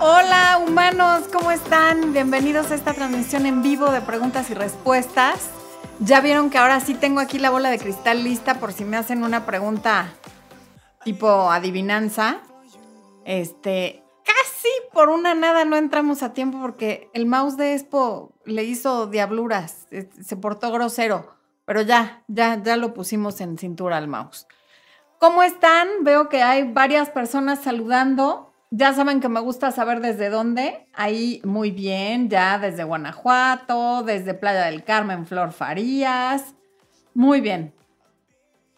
Hola humanos, ¿cómo están? Bienvenidos a esta transmisión en vivo de preguntas y respuestas. Ya vieron que ahora sí tengo aquí la bola de cristal lista por si me hacen una pregunta tipo adivinanza. Este, casi por una nada no entramos a tiempo porque el mouse de Expo le hizo diabluras, se portó grosero, pero ya, ya, ya lo pusimos en cintura al mouse. ¿Cómo están? Veo que hay varias personas saludando. Ya saben que me gusta saber desde dónde. Ahí muy bien, ya desde Guanajuato, desde Playa del Carmen, Flor Farías. Muy bien.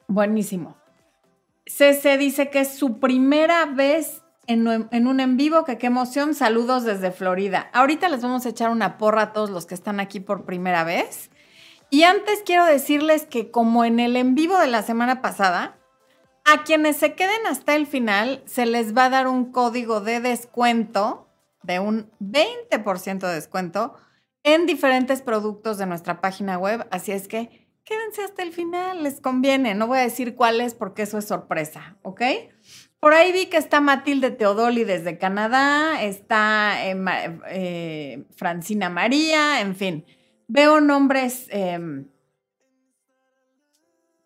Buenísimo. CC dice que es su primera vez en, en, un en vivo, que qué emoción. Saludos desde Florida. Ahorita les vamos a echar una porra a todos los que están aquí por primera vez. Y antes quiero decirles que como en el en vivo de la semana pasada, a quienes se queden hasta el final, se les va a dar un código de descuento de un 20% de descuento en diferentes productos de nuestra página web. Así es que quédense hasta el final, les conviene. No voy a decir cuáles porque eso es sorpresa, ¿ok? Por ahí vi que está Matilde Teodoli desde Canadá, está eh, eh, Francina María, en fin. Veo nombres em,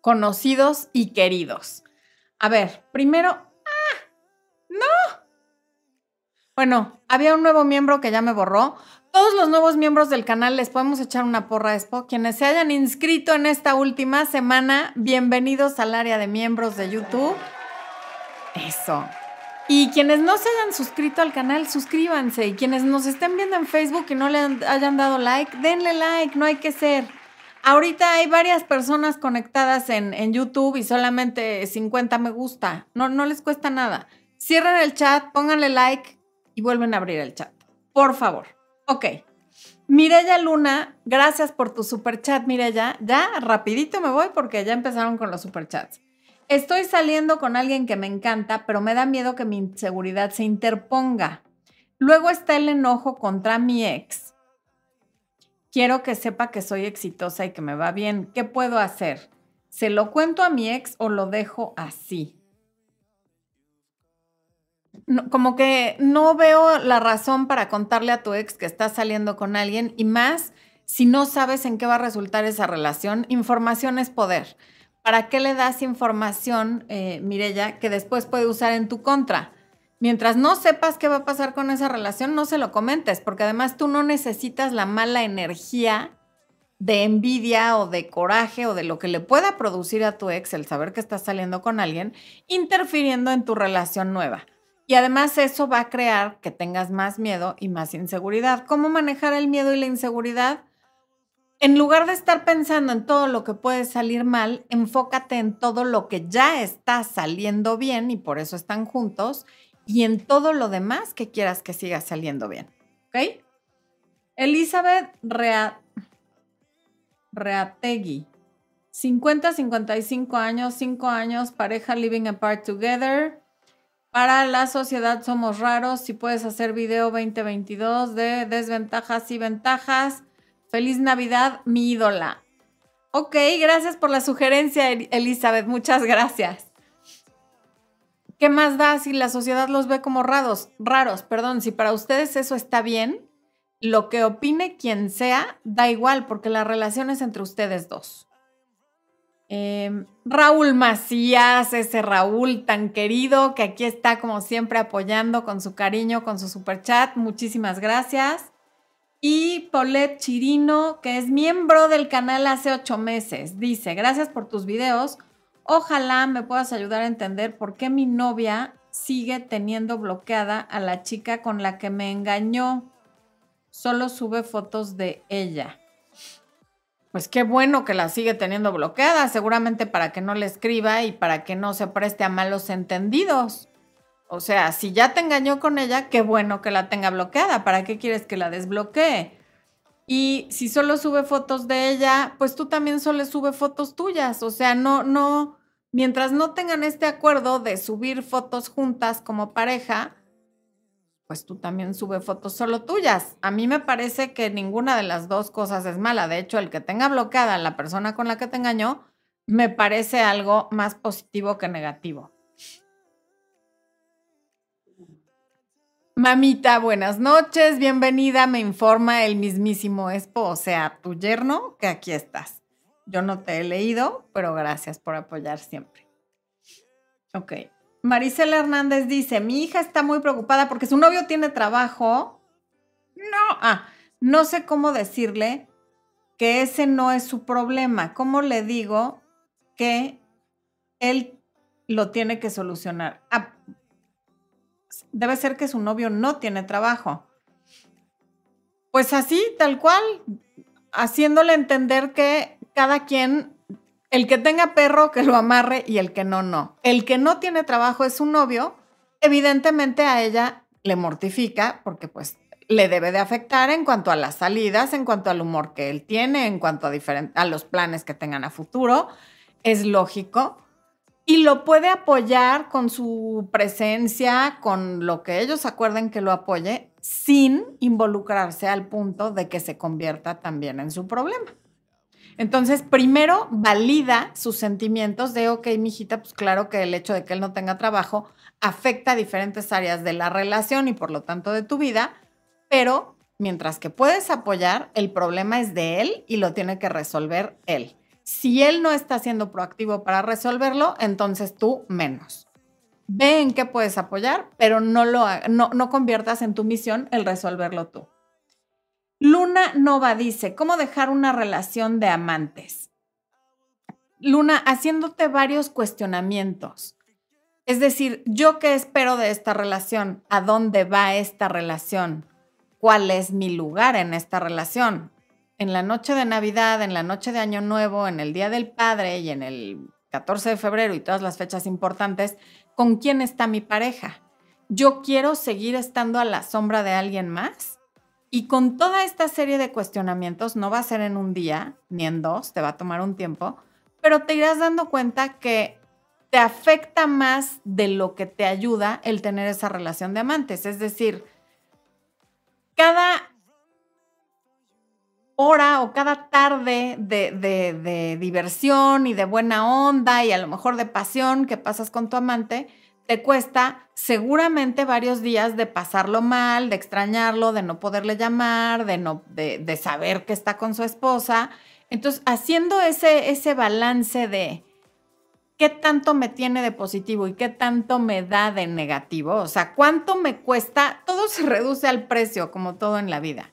conocidos y queridos. A ver, primero, ¡ah! ¡No! Bueno, había un nuevo miembro que ya me borró. Todos los nuevos miembros del canal les podemos echar una porra a Expo. Quienes se hayan inscrito en esta última semana, bienvenidos al área de miembros de YouTube. Eso. Y quienes no se hayan suscrito al canal, suscríbanse. Y quienes nos estén viendo en Facebook y no le hayan dado like, denle like, no hay que ser. Ahorita hay varias personas conectadas en, YouTube y solamente 50 me gusta. No, no les cuesta nada. Cierren el chat, pónganle like y vuelven a abrir el chat. Por favor. Ok. Mirella Luna, gracias por tu super chat, Mirella. Ya rapidito me voy porque ya empezaron con los super chats. Estoy saliendo con alguien que me encanta, pero me da miedo que mi inseguridad se interponga. Luego está el enojo contra mi ex quiero que sepa que soy exitosa y que me va bien. ¿Qué puedo hacer? ¿Se lo cuento a mi ex o lo dejo así? como que no veo la razón para contarle a tu ex que estás saliendo con alguien y más si no sabes en qué va a resultar esa relación. Información es poder. ¿Para qué le das información, eh, Mirella, que después puede usar en tu contra? Mientras no sepas qué va a pasar con esa relación, no se lo comentes, porque además tú no necesitas la mala energía de envidia o de coraje o de lo que le pueda producir a tu ex el saber que estás saliendo con alguien, interfiriendo en tu relación nueva. Y además eso va a crear que tengas más miedo y más inseguridad. ¿Cómo manejar el miedo y la inseguridad? En lugar de estar pensando en todo lo que puede salir mal, enfócate en todo lo que ya está saliendo bien y por eso están juntos y en todo lo demás que quieras que siga saliendo bien. ¿Ok? Elizabeth Reategui. 50, 55 años, 5 años, pareja living apart together. Para la sociedad somos raros. Si puedes hacer video 2022 de desventajas y ventajas. Feliz Navidad, mi ídola. Ok, gracias por la sugerencia, Elizabeth. Muchas gracias. ¿Qué más da si la sociedad los ve como raros? Raros, perdón, si para ustedes eso está bien, lo que opine quien sea, da igual, porque la relación es entre ustedes dos. Em, Raúl Macías, ese Raúl tan querido que aquí está como siempre apoyando con su cariño, con su super chat. Muchísimas gracias. Y Paulette Chirino, que es miembro del canal hace ocho meses, dice, gracias por tus videos. Ojalá me puedas ayudar a entender por qué mi novia sigue teniendo bloqueada a la chica con la que me engañó. Solo sube fotos de ella. Pues qué bueno que la sigue teniendo bloqueada, seguramente para que no le escriba y para que no se preste a malos entendidos. O sea, si ya te engañó con ella, qué bueno que la tenga bloqueada. ¿Para qué quieres que la desbloquee? Y si solo sube fotos de ella, pues tú también solo sube fotos tuyas. O sea, no, no, mientras no tengan este acuerdo de subir fotos juntas como pareja, pues tú también sube fotos solo tuyas. A mí me parece que ninguna de las dos cosas es mala. De hecho, el que tenga bloqueada la persona con la que te engañó, me parece algo más positivo que negativo. Mamita, buenas noches, bienvenida, me informa el mismísimo Expo, o sea, tu yerno, que aquí estás. Yo no te he leído, pero gracias por apoyar siempre. Ok. Maricela Hernández dice, mi hija está muy preocupada porque su novio tiene trabajo. No, ah, no sé cómo decirle que ese no es su problema. ¿Cómo le digo que él lo tiene que solucionar? Ah, debe ser que su novio no tiene trabajo. Pues así, tal cual, haciéndole entender que cada quien, el que tenga perro, que lo amarre y el que no, no. El que no tiene trabajo es su novio, evidentemente a ella le mortifica porque pues le debe de afectar en cuanto a las salidas, en cuanto al humor que él tiene, en cuanto a, a los planes que tengan a futuro. Es lógico. Y lo puede apoyar con su presencia, con lo que ellos acuerden que lo apoye, sin involucrarse al punto de que se convierta también en su problema. Entonces, primero valida sus sentimientos de, ok, mijita, pues claro que el hecho de que él no tenga trabajo afecta a diferentes áreas de la relación y por lo tanto de tu vida, pero mientras que puedes apoyar, el problema es de él y lo tiene que resolver él. Si él no está siendo proactivo para resolverlo, entonces tú menos. Ve en qué puedes apoyar, pero no, lo, no, no conviertas en tu misión el resolverlo tú. Luna Nova dice, ¿cómo dejar una relación de amantes? Luna, haciéndote varios cuestionamientos. Es decir, ¿yo qué espero de esta relación? ¿A dónde va esta relación? ¿Cuál es mi lugar en esta relación? En la noche de Navidad, en la noche de Año Nuevo, en el Día del Padre y en el 14 de febrero y todas las fechas importantes, ¿con quién está mi pareja? ¿Yo quiero seguir estando a la sombra de alguien más? Y con toda esta serie de cuestionamientos, no va a ser en un día ni en dos, te va a tomar un tiempo, pero te irás dando cuenta que te afecta más de lo que te ayuda el tener esa relación de amantes. Es decir, cada hora o cada tarde de, diversión y de buena onda y a lo mejor de pasión que pasas con tu amante, te cuesta seguramente varios días de pasarlo mal, de extrañarlo, de no poderle llamar, de, no, de, saber que está con su esposa. Entonces, haciendo ese, ese balance de qué tanto me tiene de positivo y qué tanto me da de negativo, o sea, cuánto me cuesta, todo se reduce al precio, como todo en la vida.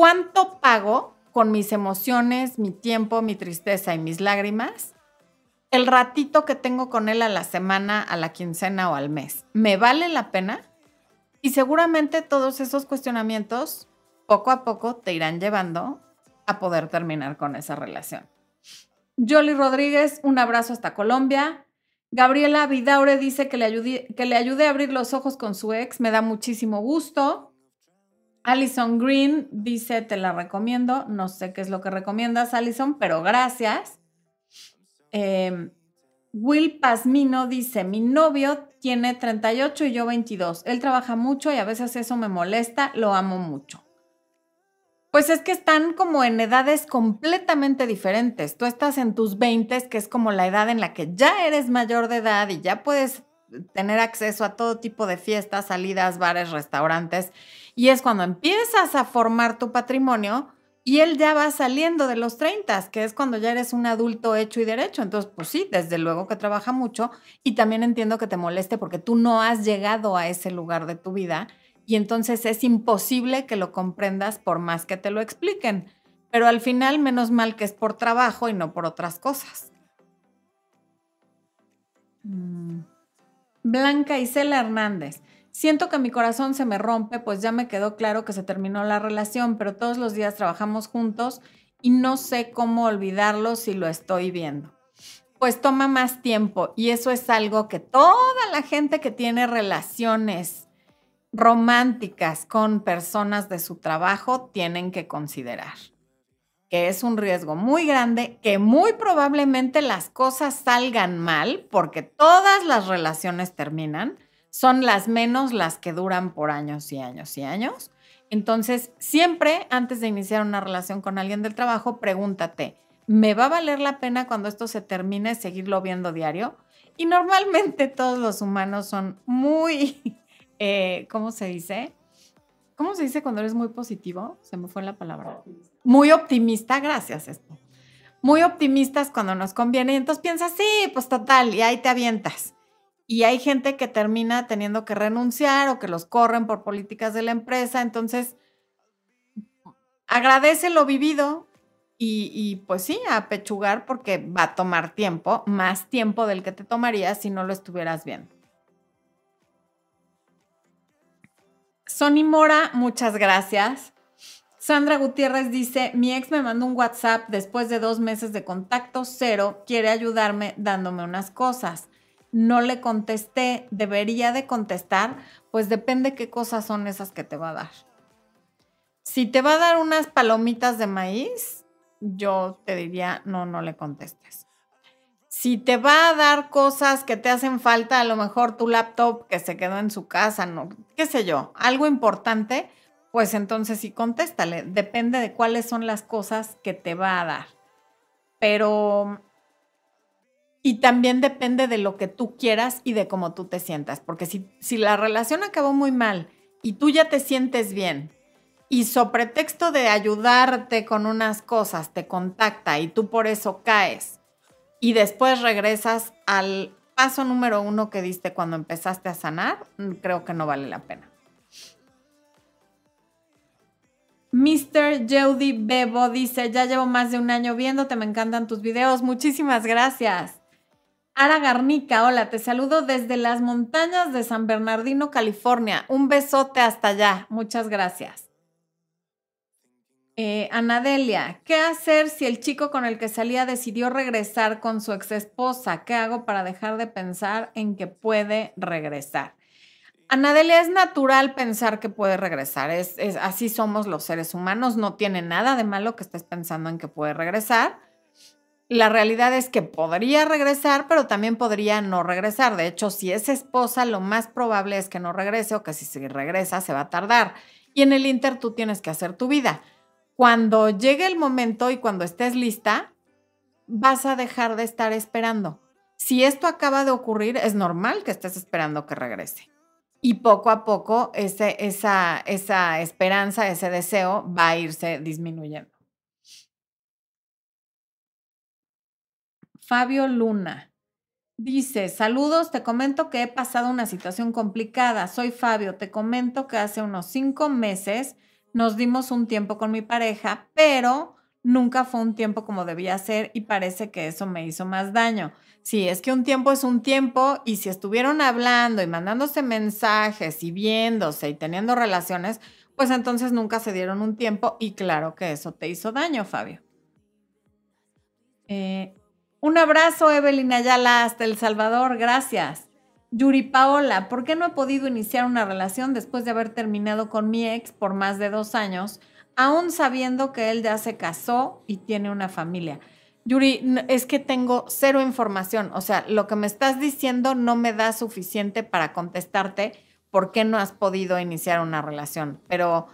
¿Cuánto pago con mis emociones, mi tiempo, mi tristeza y mis lágrimas? El ratito que tengo con él a la semana, a la quincena o al mes, ¿me vale la pena? Y seguramente todos esos cuestionamientos poco a poco te irán llevando a poder terminar con esa relación. Jolly Rodríguez, un abrazo hasta Colombia. Gabriela Vidaure dice que le, ayude, que le ayude a abrir los ojos con su ex, me da muchísimo gusto. Alison Green dice, te la recomiendo. No sé qué es lo que recomiendas, Alison, pero gracias. Em, Will Pasmino dice, mi novio tiene 38 y yo 22. Él trabaja mucho y a veces eso me molesta, lo amo mucho. Pues es que están como en edades completamente diferentes. Tú estás en tus 20, que es como la edad en la que ya eres mayor de edad y ya puedes tener acceso a todo tipo de fiestas, salidas, bares, restaurantes y es cuando empiezas a formar tu patrimonio y él ya va saliendo de los 30, que es cuando ya eres un adulto hecho y derecho. Entonces, pues sí, desde luego que trabaja mucho y también entiendo que te moleste porque tú no has llegado a ese lugar de tu vida y entonces es imposible que lo comprendas por más que te lo expliquen. Pero al final, menos mal que es por trabajo y no por otras cosas. Mm. Blanca Isela Hernández. Siento que mi corazón se me rompe, pues ya me quedó claro que se terminó la relación, pero todos los días trabajamos juntos y no sé cómo olvidarlo si lo estoy viendo. Pues toma más tiempo y eso es algo que toda la gente que tiene relaciones románticas con personas de su trabajo tienen que considerar. Que es un riesgo muy grande, que muy probablemente las cosas salgan mal porque todas las relaciones terminan son las menos las que duran por años y años y años. Entonces, siempre antes de iniciar una relación con alguien del trabajo, pregúntate, ¿me va a valer la pena cuando esto se termine seguirlo viendo diario? Y normalmente todos los humanos son muy eh, ¿cómo se dice? ¿Cómo se dice cuando eres muy positivo? Se me fue la palabra. Muy optimista, gracias, esto. Muy optimistas cuando nos conviene y entonces piensas, sí, pues total, y ahí te avientas. Y hay gente que termina teniendo que renunciar o que los corren por políticas de la empresa, entonces agradece lo vivido y, pues sí, a pechugar porque va a tomar tiempo, más tiempo del que te tomaría si no lo estuvieras viendo. Sony Mora, muchas gracias. Sandra Gutiérrez dice, mi ex me mandó un WhatsApp después de dos meses de contacto cero, quiere ayudarme dándome unas cosas. No le contesté, debería de contestar, pues depende qué cosas son esas que te va a dar. Si te va a dar unas palomitas de maíz, yo te diría, no, no le contestes si te va a dar cosas que te hacen falta, a lo mejor tu laptop que se quedó en su casa, no, qué sé yo, algo importante, pues entonces sí contéstale. Depende de cuáles son las cosas que te va a dar. Pero y también depende de lo que tú quieras y de cómo tú te sientas, porque si, si la relación acabó muy mal y tú ya te sientes bien y sobre pretexto de ayudarte con unas cosas te contacta y tú por eso caes y después regresas al paso número uno que diste cuando empezaste a sanar, mm, creo que no vale la pena. Mr. Jody Bebo dice, ya llevo más de un año viéndote, me encantan tus videos, muchísimas gracias. Ara Garnica, hola, te saludo desde las montañas de San Bernardino, California. Un besote hasta allá, muchas gracias. Eh, Anadelia, ¿qué hacer si el chico con el que salía decidió regresar con su ex esposa? ¿Qué hago para dejar de pensar en que puede regresar? Anadelia, es natural pensar que puede regresar. Es, así somos los seres humanos. No tiene nada de malo que estés pensando en que puede regresar. La realidad es que podría regresar, pero también podría no regresar. De hecho, si es esposa, lo más probable es que no regrese o que si regresa se va a tardar. Y en el Inter tú tienes que hacer tu vida cuando llegue el momento y cuando estés lista, vas a dejar de estar esperando. Si esto acaba de ocurrir, es normal que estés esperando que regrese. Y poco a poco esa, esa esperanza, ese deseo va a irse disminuyendo. Fabio Luna dice, saludos, te comento que he pasado una situación complicada. Soy Fabio, te comento que hace unos cinco meses nos dimos un tiempo con mi pareja, pero nunca fue un tiempo como debía ser y parece que eso me hizo más daño. Sí, es que un tiempo es un tiempo y si estuvieron hablando y mandándose mensajes y viéndose y teniendo relaciones, pues entonces nunca se dieron un tiempo y claro que eso te hizo daño, Fabio. Eh, un abrazo, Evelyn Ayala, hasta El Salvador, gracias. Yuri Paola, ¿por qué no he podido iniciar una relación después de haber terminado con mi ex por más de dos años, aún sabiendo que él ya se casó y tiene una familia? Yuri, es que tengo cero información, o sea, lo que me estás diciendo no me da suficiente para contestarte por qué no has podido iniciar una relación, pero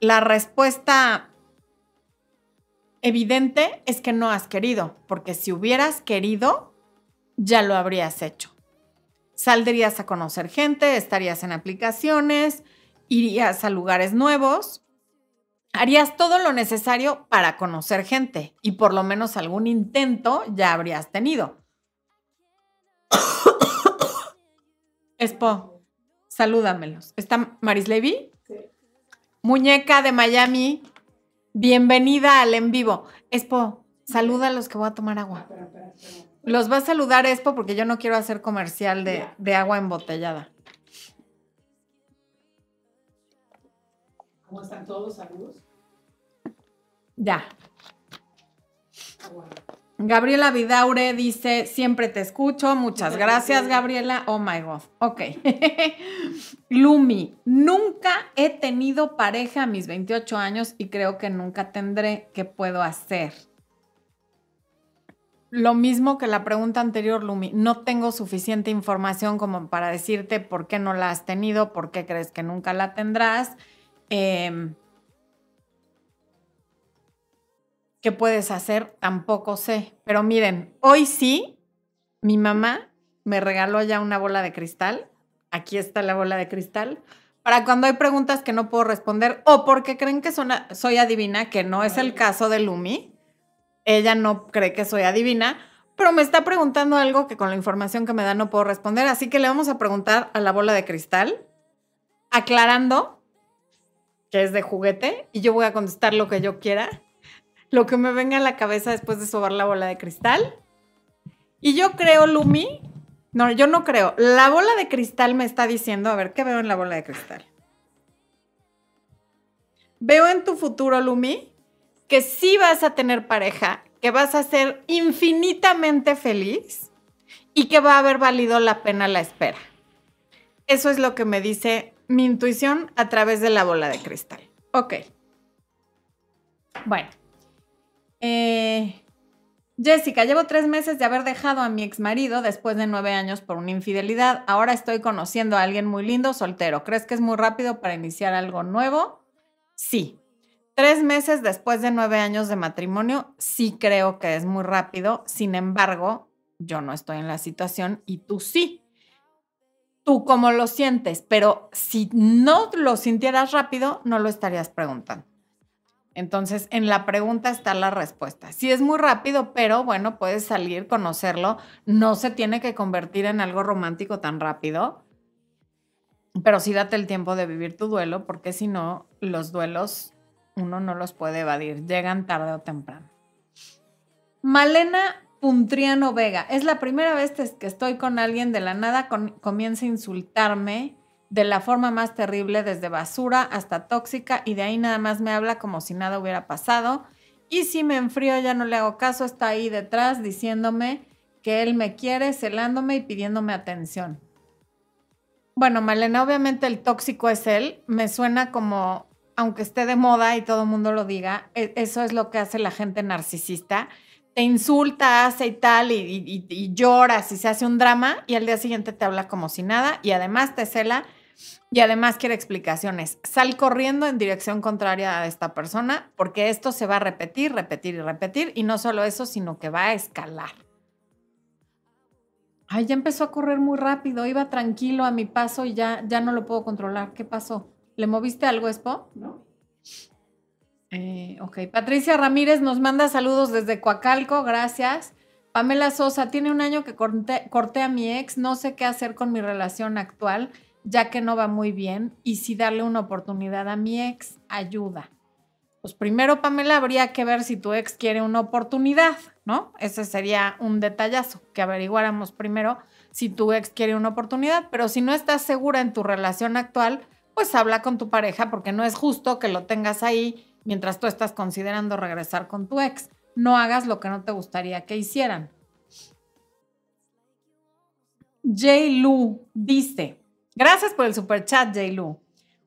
la respuesta evidente es que no has querido, porque si hubieras querido, ya lo habrías hecho saldrías a conocer gente, estarías en aplicaciones, irías a lugares nuevos, harías todo lo necesario para conocer gente y por lo menos algún intento ya habrías tenido. Espo, salúdamelos. ¿Está Maris Levy? Sí. Muñeca de Miami, bienvenida al en vivo. Espo, saluda a los que voy a tomar agua. Los va a saludar Expo porque yo no quiero hacer comercial de, agua embotellada. ¿Cómo están todos? Saludos. Ya. Gabriela Vidaure dice, siempre te escucho. Muchas gracias, Gabriela. Oh my God. Ok. Lumi, nunca he tenido pareja a mis 28 años y creo que nunca tendré. ¿Qué puedo hacer? Lo mismo que la pregunta anterior, Lumi, no tengo suficiente información como para decirte por qué no la has tenido, por qué crees que nunca la tendrás. Em, ¿Qué puedes hacer? Tampoco sé. Pero miren, hoy sí, mi mamá me regaló ya una bola de cristal aquí está la bola de cristal. Para cuando hay preguntas que no puedo responder o porque creen que soy adivina, que no es el caso de Lumi. Ella no cree que soy adivina, pero me está preguntando algo que con la información que me da no puedo responder. Así que le vamos a preguntar a la bola de cristal, aclarando que es de juguete, y yo voy a contestar lo que yo quiera, lo que me venga a la cabeza después de sobar la bola de cristal. Y yo creo, Lumi, no, yo no creo. La bola de cristal me está diciendo, a ver, ¿qué veo en la bola de cristal? Veo en tu futuro, Lumi, que sí vas a tener pareja, que vas a ser infinitamente feliz y que va a haber valido la pena la espera. Eso es lo que me dice mi intuición a través de la bola de cristal. Ok. Bueno. Eh, Jessica, llevo tres meses de haber dejado a mi ex marido después de nueve años por una infidelidad. Ahora estoy conociendo a alguien muy lindo, soltero. ¿Crees que es muy rápido para iniciar algo nuevo? Sí. Tres meses después de nueve años de matrimonio, sí creo que es muy rápido. Sin embargo, yo no estoy en la situación y tú sí. Tú cómo lo sientes, pero si no lo sintieras rápido, no lo estarías preguntando. Entonces, en la pregunta está la respuesta. Sí es muy rápido, pero bueno, puedes salir, conocerlo. No se tiene que convertir en algo romántico tan rápido. Pero sí date el tiempo de vivir tu duelo, porque si no, los duelos uno no los puede evadir. Llegan tarde o temprano. Malena Puntriano Vega. Es la primera vez que estoy con alguien de la nada, comienza a insultarme de la forma más terrible, desde basura hasta tóxica, y de ahí nada más me habla como si nada hubiera pasado. Y si me enfrío, ya no le hago caso, está ahí detrás diciéndome que él me quiere, celándome y pidiéndome atención. Bueno, Malena, obviamente el tóxico es él. Me suena como, aunque esté de moda y todo el mundo lo diga, e, eso es lo que hace la gente narcisista. Te insulta, hace y tal, y, y, y lloras y se hace un drama, y al día siguiente te habla como si nada, y además te cela y además quiere explicaciones. Sal corriendo en dirección contraria a esta persona porque esto se va a repetir, repetir y repetir. Y no solo eso, sino que va a escalar. Ay, ya empezó a correr muy rápido. Iba tranquilo a mi paso y ya, ya no lo puedo controlar. ¿Qué pasó? ¿Le moviste algo, Expo? No. Eh, ok, Patricia Ramírez nos manda saludos desde Coacalco, gracias. Pamela Sosa, tiene un año que corté a mi ex, no sé qué hacer con mi relación actual ya que no va muy bien y si darle una oportunidad a mi ex ayuda. Pues primero, Pamela, habría que ver si tu ex quiere una oportunidad, ¿no? Ese sería un detallazo, que averiguáramos primero si tu ex quiere una oportunidad, pero si no estás segura en tu relación actual, pues habla con tu pareja porque no es justo que lo tengas ahí mientras tú estás considerando regresar con tu ex. No hagas lo que no te gustaría que hicieran. J. Lu dice, Gracias por el super chat, Lu.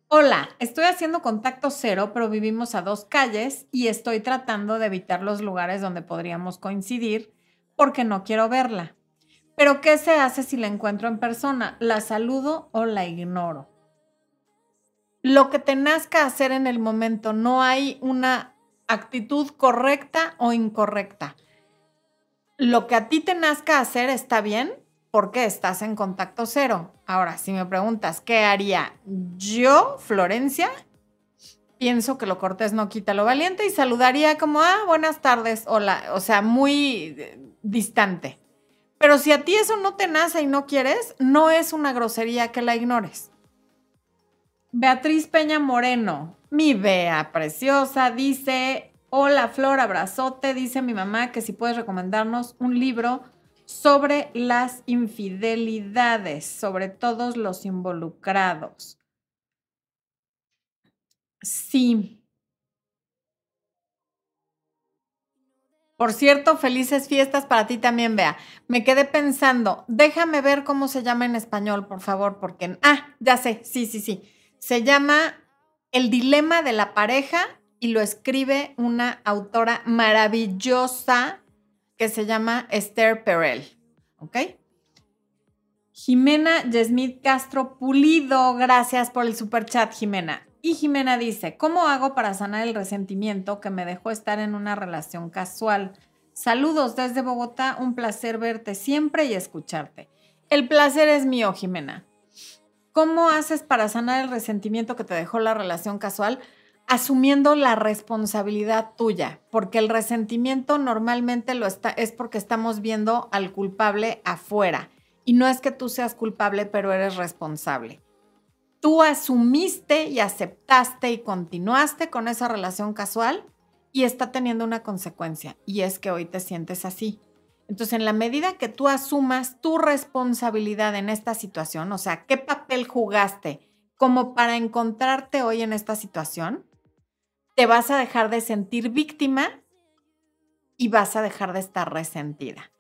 Hola, estoy haciendo contacto cero, pero vivimos a dos calles y estoy tratando de evitar los lugares donde podríamos coincidir porque no quiero verla. Pero ¿qué se hace si la encuentro en persona? ¿La saludo o la ignoro? Lo que te nazca hacer en el momento, no hay una actitud correcta o incorrecta. Lo que a ti te nazca hacer está bien, porque estás en contacto cero. Ahora, si me preguntas, ¿qué haría yo, Florencia? Pienso que lo cortés no quita lo valiente y saludaría como, ah, buenas tardes, hola, o sea, muy eh, distante. Pero si a ti eso no te nace y no quieres, no es una grosería que la ignores. Beatriz Peña Moreno, mi Bea preciosa, dice, hola Flor, abrazote, dice mi mamá que si puedes recomendarnos un libro sobre las infidelidades, sobre todos los involucrados. Sí. Por cierto, felices fiestas para ti también, Bea. Me quedé pensando, déjame ver cómo se llama en español, por favor, porque... Ah, ya sé, sí, sí, sí. Se llama El dilema de la pareja y lo escribe una autora maravillosa que se llama Esther Perel. ¿Ok? Jimena Yesmith Castro Pulido, gracias por el super chat, Jimena. Y Jimena dice, ¿cómo hago para sanar el resentimiento que me dejó estar en una relación casual? Saludos desde Bogotá, un placer verte siempre y escucharte. El placer es mío, Jimena. ¿Cómo haces para sanar el resentimiento que te dejó la relación casual? Asumiendo la responsabilidad tuya, porque el resentimiento normalmente lo está, es porque estamos viendo al culpable afuera. Y no es que tú seas culpable, pero eres responsable. Tú asumiste y aceptaste y continuaste con esa relación casual y está teniendo una consecuencia, y es que hoy te sientes así. Entonces, en la medida que tú asumas tu responsabilidad en esta situación, o sea, qué papel jugaste como para encontrarte hoy en esta situación, te vas a dejar de sentir víctima y vas a dejar de estar resentida.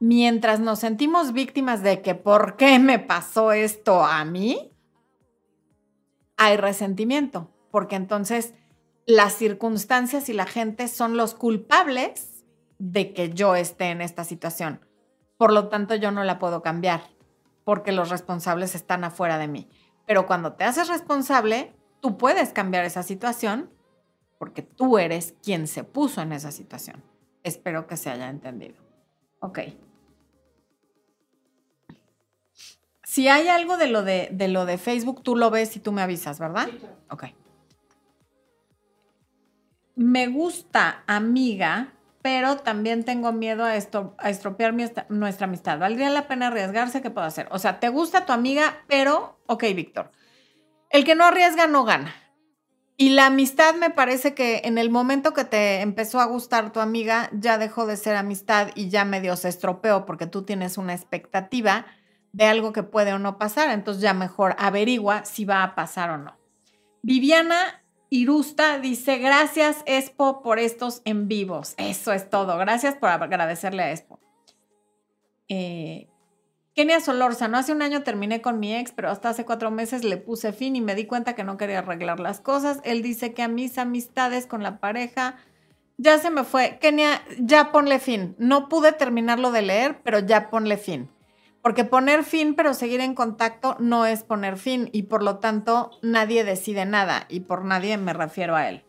Mientras nos sentimos víctimas de que por qué me pasó esto a mí, hay resentimiento, porque entonces las circunstancias y la gente son los culpables de que yo esté en esta situación. Por lo tanto, yo no la puedo cambiar porque los responsables están afuera de mí. Pero cuando te haces responsable, tú puedes cambiar esa situación porque tú eres quien se puso en esa situación. Espero que se haya entendido. Ok. Si hay algo de lo de, de lo de Facebook, tú lo ves y tú me avisas, ¿verdad? Ok. Me gusta, amiga, pero también tengo miedo a, esto, a estropear nuestra amistad. ¿Valdría la pena arriesgarse? ¿Qué puedo hacer? O sea, te gusta tu amiga, pero, ok, Víctor, el que no arriesga no gana. Y la amistad me parece que en el momento que te empezó a gustar tu amiga, ya dejó de ser amistad y ya medio se estropeó porque tú tienes una expectativa de algo que puede o no pasar. Entonces ya mejor averigua si va a pasar o no. Viviana Irusta dice, gracias Expo por estos en vivos. Eso es todo. Gracias por agradecerle a Expo. Eh, Kenia Solórzano, hace un año terminé con mi ex, pero hasta hace cuatro meses le puse fin y me di cuenta que no quería arreglar las cosas. Él dice que a mis amistades con la pareja ya se me fue. Kenia, ya ponle fin. No pude terminarlo de leer, pero ya ponle fin. Porque poner fin pero seguir en contacto no es poner fin y por lo tanto nadie decide nada y por nadie me refiero a él.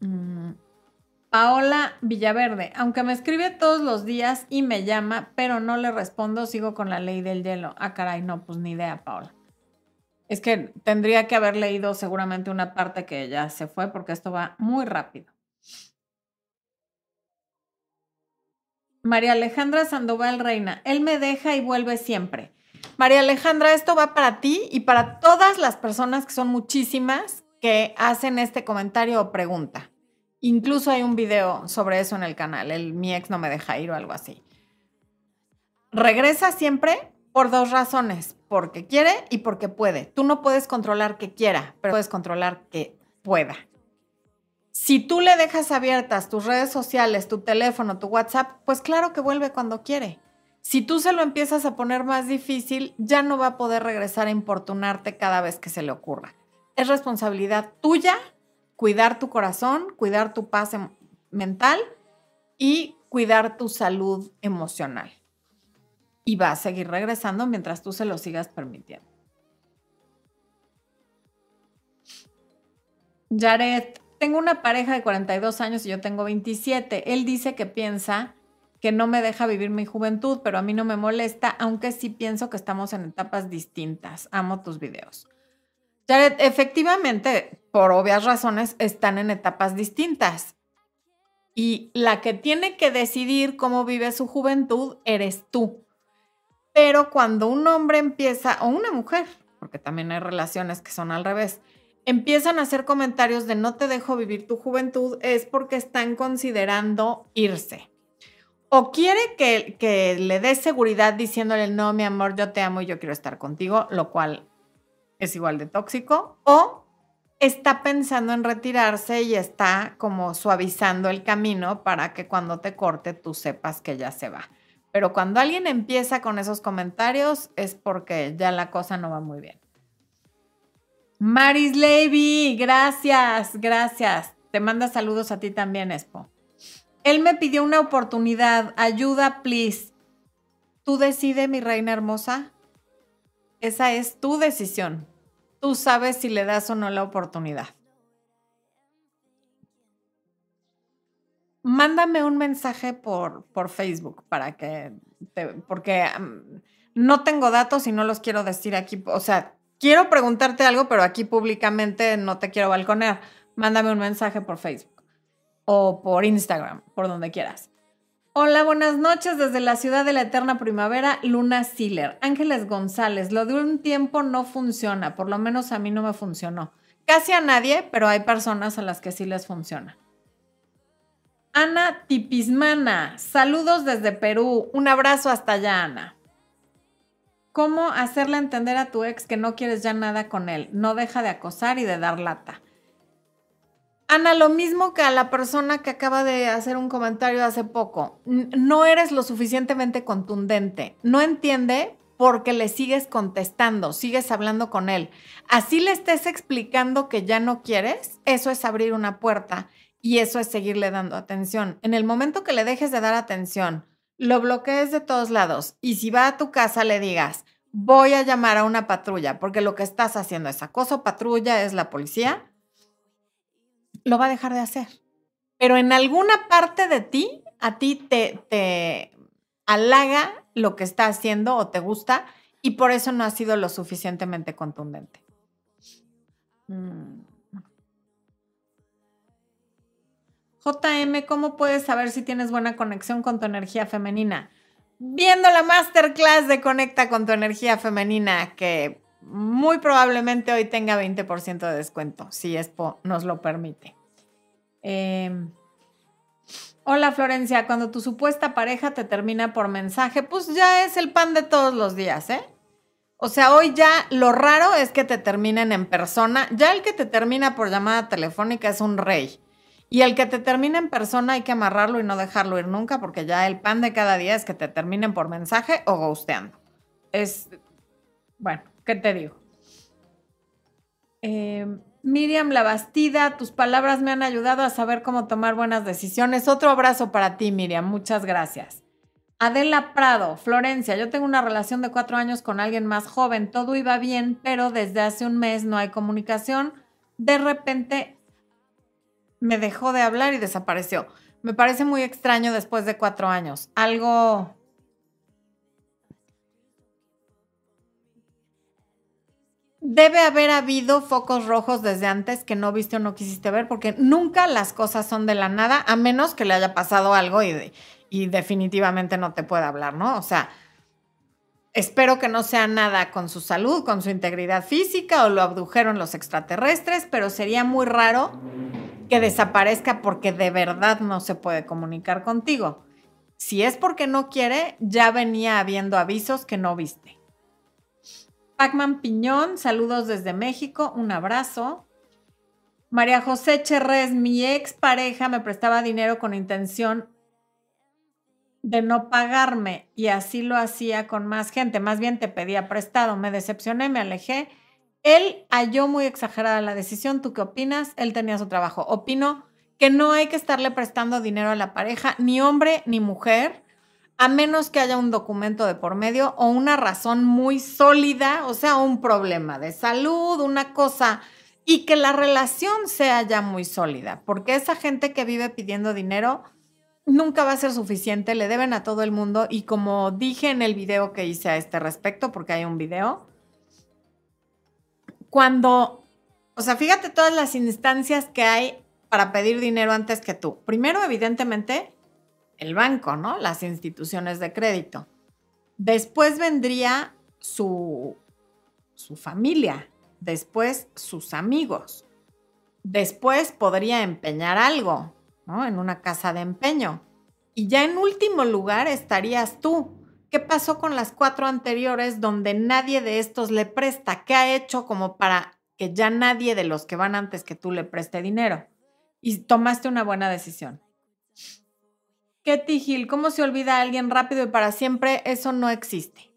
Mm. Paola Villaverde, aunque me escribe todos los días y me llama, pero no le respondo, sigo con la ley del hielo. Ah, caray, no, pues ni idea, Paola. Es que tendría que haber leído seguramente una parte que ya se fue porque esto va muy rápido. María Alejandra Sandoval Reina, él me deja y vuelve siempre. María Alejandra, esto va para ti y para todas las personas que son muchísimas que hacen este comentario o pregunta. Incluso hay un video sobre eso en el canal, el mi ex no me deja ir o algo así. Regresa siempre por dos razones, porque quiere y porque puede. Tú no puedes controlar que quiera, pero puedes controlar que pueda. Si tú le dejas abiertas tus redes sociales, tu teléfono, tu WhatsApp, pues claro que vuelve cuando quiere. Si tú se lo empiezas a poner más difícil, ya no va a poder regresar a importunarte cada vez que se le ocurra. Es responsabilidad tuya cuidar tu corazón, cuidar tu paz em, mental y cuidar tu salud emocional. Y va a seguir regresando mientras tú se lo sigas permitiendo. Jared, tengo una pareja de 42 años y yo tengo 27. Él dice que piensa que no me deja vivir mi juventud, pero a mí no me molesta, aunque sí pienso que estamos en etapas distintas. Amo tus videos. Efectivamente, por obvias razones, están en etapas distintas. Y la que tiene que decidir cómo vive su juventud eres tú. Pero cuando un hombre empieza, o una mujer, porque también hay relaciones que son al revés, empiezan a hacer comentarios de no te dejo vivir tu juventud, es porque están considerando irse. O quiere que, que le des seguridad diciéndole, no, mi amor, yo te amo y yo quiero estar contigo, lo cual es igual de tóxico. O está pensando en retirarse y está como suavizando el camino para que cuando te corte tú sepas que ya se va. Pero cuando alguien empieza con esos comentarios es porque ya la cosa no va muy bien. Maris Levy, gracias, gracias. Te manda saludos a ti también, Expo. Él me pidió una oportunidad. Ayuda, please. Tú decide, mi reina hermosa. Esa es tu decisión. Tú sabes si le das o no la oportunidad. Mándame un mensaje por, por Facebook para que, te, porque No tengo datos y no los quiero decir aquí. O sea, quiero preguntarte algo, pero aquí públicamente no te quiero balconear. Mándame un mensaje por Facebook o por Instagram, por donde quieras. Hola, buenas noches desde la ciudad de la eterna primavera, Luna Siller. Ángeles González, lo de un tiempo no funciona, por lo menos a mí no me funcionó. Casi a nadie, pero hay personas a las que sí les funciona. Ana Tipismana, saludos desde Perú. Un abrazo hasta allá, Ana. ¿Cómo hacerle entender a tu ex que no quieres ya nada con él? No deja de acosar y de dar lata. Ana, lo mismo que a la persona que acaba de hacer un comentario hace poco, no eres lo suficientemente contundente, no entiende porque le sigues contestando, sigues hablando con él. Así le estés explicando que ya no quieres, eso es abrir una puerta y eso es seguirle dando atención. En el momento que le dejes de dar atención, lo bloquees de todos lados y si va a tu casa le digas, voy a llamar a una patrulla porque lo que estás haciendo es acoso patrulla, es la policía lo va a dejar de hacer. Pero en alguna parte de ti, a ti te, halaga lo que está haciendo o te gusta y por eso no ha sido lo suficientemente contundente. Mm. JM, ¿cómo puedes saber si tienes buena conexión con tu energía femenina? Viendo la masterclass de Conecta con tu energía femenina, que muy probablemente hoy tenga 20% de descuento, si Expo nos lo permite. Em, hola Florencia, cuando tu supuesta pareja te termina por mensaje, pues ya es el pan de todos los días, ¿eh? O sea, hoy ya lo raro es que te terminen en persona. Ya el que te termina por llamada telefónica es un rey. Y el que te termina en persona hay que amarrarlo y no dejarlo ir nunca porque ya el pan de cada día es que te terminen por mensaje o ghosteando. Es, bueno, ¿qué te digo? Eh, Miriam La Bastida, tus palabras me han ayudado a saber cómo tomar buenas decisiones. Otro abrazo para ti, Miriam. Muchas gracias. Adela Prado, Florencia, yo tengo una relación de cuatro años con alguien más joven. Todo iba bien, pero desde hace un mes no hay comunicación. De repente me dejó de hablar y desapareció. Me parece muy extraño después de cuatro años. Algo debe haber habido focos rojos desde antes que no viste o no quisiste ver, porque nunca las cosas son de la nada, a menos que le haya pasado algo y, definitivamente no te pueda hablar, ¿no? O sea, espero que no sea nada con su salud, con su integridad física o lo abdujeron los extraterrestres, pero sería muy raro que desaparezca porque de verdad no se puede comunicar contigo. Si es porque no quiere, ya venía habiendo avisos que no viste. Pacman Piñón, saludos desde México, un abrazo. María José Cherrés, mi ex pareja me prestaba dinero con intención de no pagarme y así lo hacía con más gente, más bien te pedía prestado, me decepcioné, me alejé. Él halló muy exagerada la decisión, ¿tú qué opinas? Él tenía su trabajo. Opino que no hay que estarle prestando dinero a la pareja, ni hombre ni mujer a menos que haya un documento de por medio o una razón muy sólida, o sea, un problema de salud, una cosa, y que la relación sea ya muy sólida, porque esa gente que vive pidiendo dinero nunca va a ser suficiente, le deben a todo el mundo y como dije en el video que hice a este respecto, porque hay un video, cuando, o sea, fíjate todas las instancias que hay para pedir dinero antes que tú. Primero, evidentemente, el banco, ¿no? Las instituciones de crédito. Después vendría su, su familia, después sus amigos. Después podría empeñar algo, ¿no? En una casa de empeño. Y ya en último lugar estarías tú. ¿Qué pasó con las cuatro anteriores donde nadie de estos le presta? ¿Qué ha hecho como para que ya nadie de los que van antes que tú le preste dinero? Y tomaste una buena decisión. Ketty Hill, ¿cómo se olvida a alguien rápido y para siempre? Eso no existe.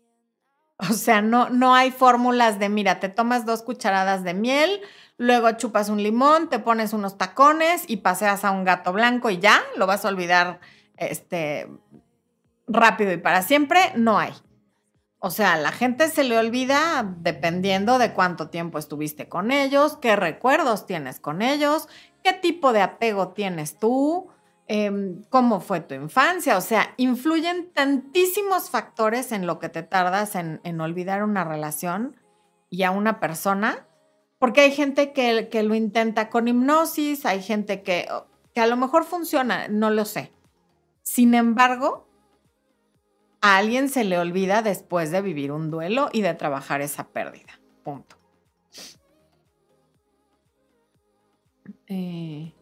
O sea, no, no hay fórmulas de, mira, te tomas dos cucharadas de miel, luego chupas un limón, te pones unos tacones y paseas a un gato blanco y ya, lo vas a olvidar este, rápido y para siempre. No hay. O sea, la gente se le olvida dependiendo de cuánto tiempo estuviste con ellos, qué recuerdos tienes con ellos, qué tipo de apego tienes tú, em, cómo fue tu infancia. O sea, influyen tantísimos factores en lo que te tardas en, en olvidar una relación y a una persona, porque hay gente que, que lo intenta con hipnosis, hay gente que, que a lo mejor funciona, no lo sé. Sin embargo, a alguien se le olvida después de vivir un duelo y de trabajar esa pérdida. Punto. Eh,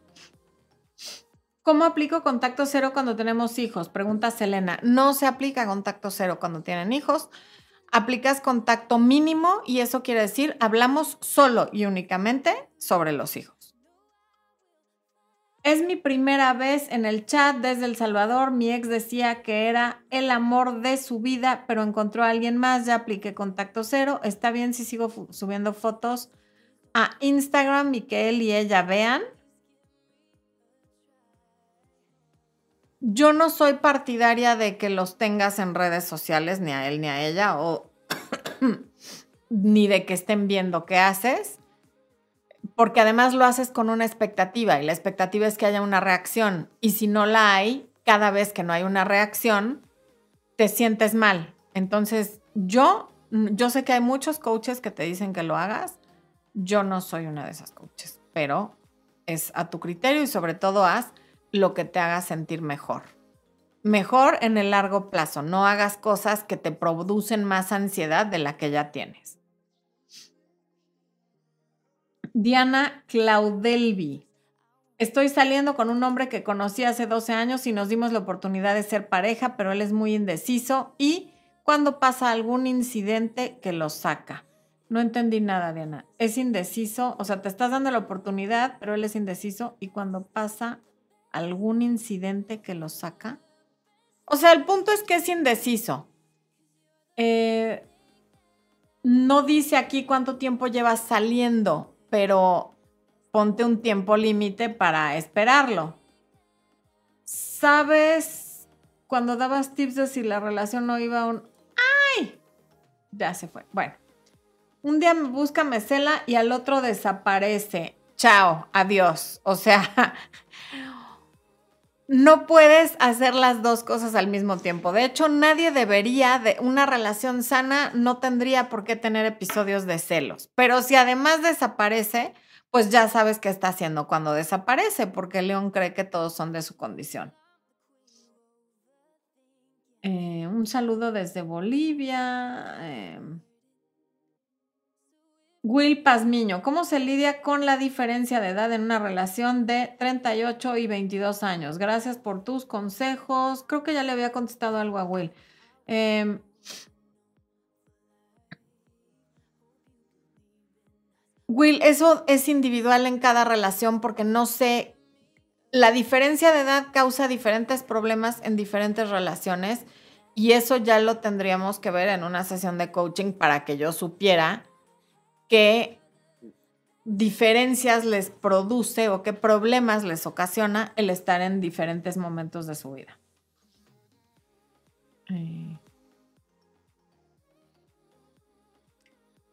¿Cómo aplico contacto cero cuando tenemos hijos? Pregunta Selena. No se aplica contacto cero cuando tienen hijos. Aplicas contacto mínimo y eso quiere decir hablamos solo y únicamente sobre los hijos. Es mi primera vez en el chat desde El Salvador. Mi ex decía que era el amor de su vida, pero encontró a alguien más. Ya apliqué contacto cero. Está bien si sigo subiendo fotos a Instagram y que él y ella vean. Yo no soy partidaria de que los tengas en redes sociales, ni a él ni a ella, o ni de que estén viendo qué haces, porque además lo haces con una expectativa y la expectativa es que haya una reacción. Y si no la hay, cada vez que no hay una reacción, te sientes mal. Entonces, yo, yo sé que hay muchos coaches que te dicen que lo hagas, yo no soy una de esas coaches, pero es a tu criterio y sobre todo haz lo que te haga sentir mejor. Mejor en el largo plazo, no hagas cosas que te producen más ansiedad de la que ya tienes. Diana Claudelvi. Estoy saliendo con un hombre que conocí hace 12 años y nos dimos la oportunidad de ser pareja, pero él es muy indeciso y cuando pasa algún incidente que lo saca. No entendí nada, Diana. Es indeciso, o sea, te estás dando la oportunidad, pero él es indeciso y cuando pasa algún incidente que lo saca. O sea, el punto es que es indeciso. Eh, no dice aquí cuánto tiempo llevas saliendo, pero ponte un tiempo límite para esperarlo. ¿Sabes cuando dabas tips de si la relación no iba a un... ¡Ay! Ya se fue. Bueno. Un día me busca, me cela y al otro desaparece. Chao, adiós. O sea, no puedes hacer las dos cosas al mismo tiempo. De hecho, nadie debería de una relación sana no tendría por qué tener episodios de celos. Pero si además desaparece, pues ya sabes qué está haciendo cuando desaparece, porque León cree que todos son de su condición. Eh, un saludo desde Bolivia. Em, Will Pazmiño, ¿cómo se lidia con la diferencia de edad en una relación de 38 y 22 años? Gracias por tus consejos. Creo que ya le había contestado algo a Will. Em, Will, eso es individual en cada relación porque no sé, la diferencia de edad causa diferentes problemas en diferentes relaciones y eso ya lo tendríamos que ver en una sesión de coaching para que yo supiera qué diferencias les produce o qué problemas les ocasiona el estar en diferentes momentos de su vida. Eh.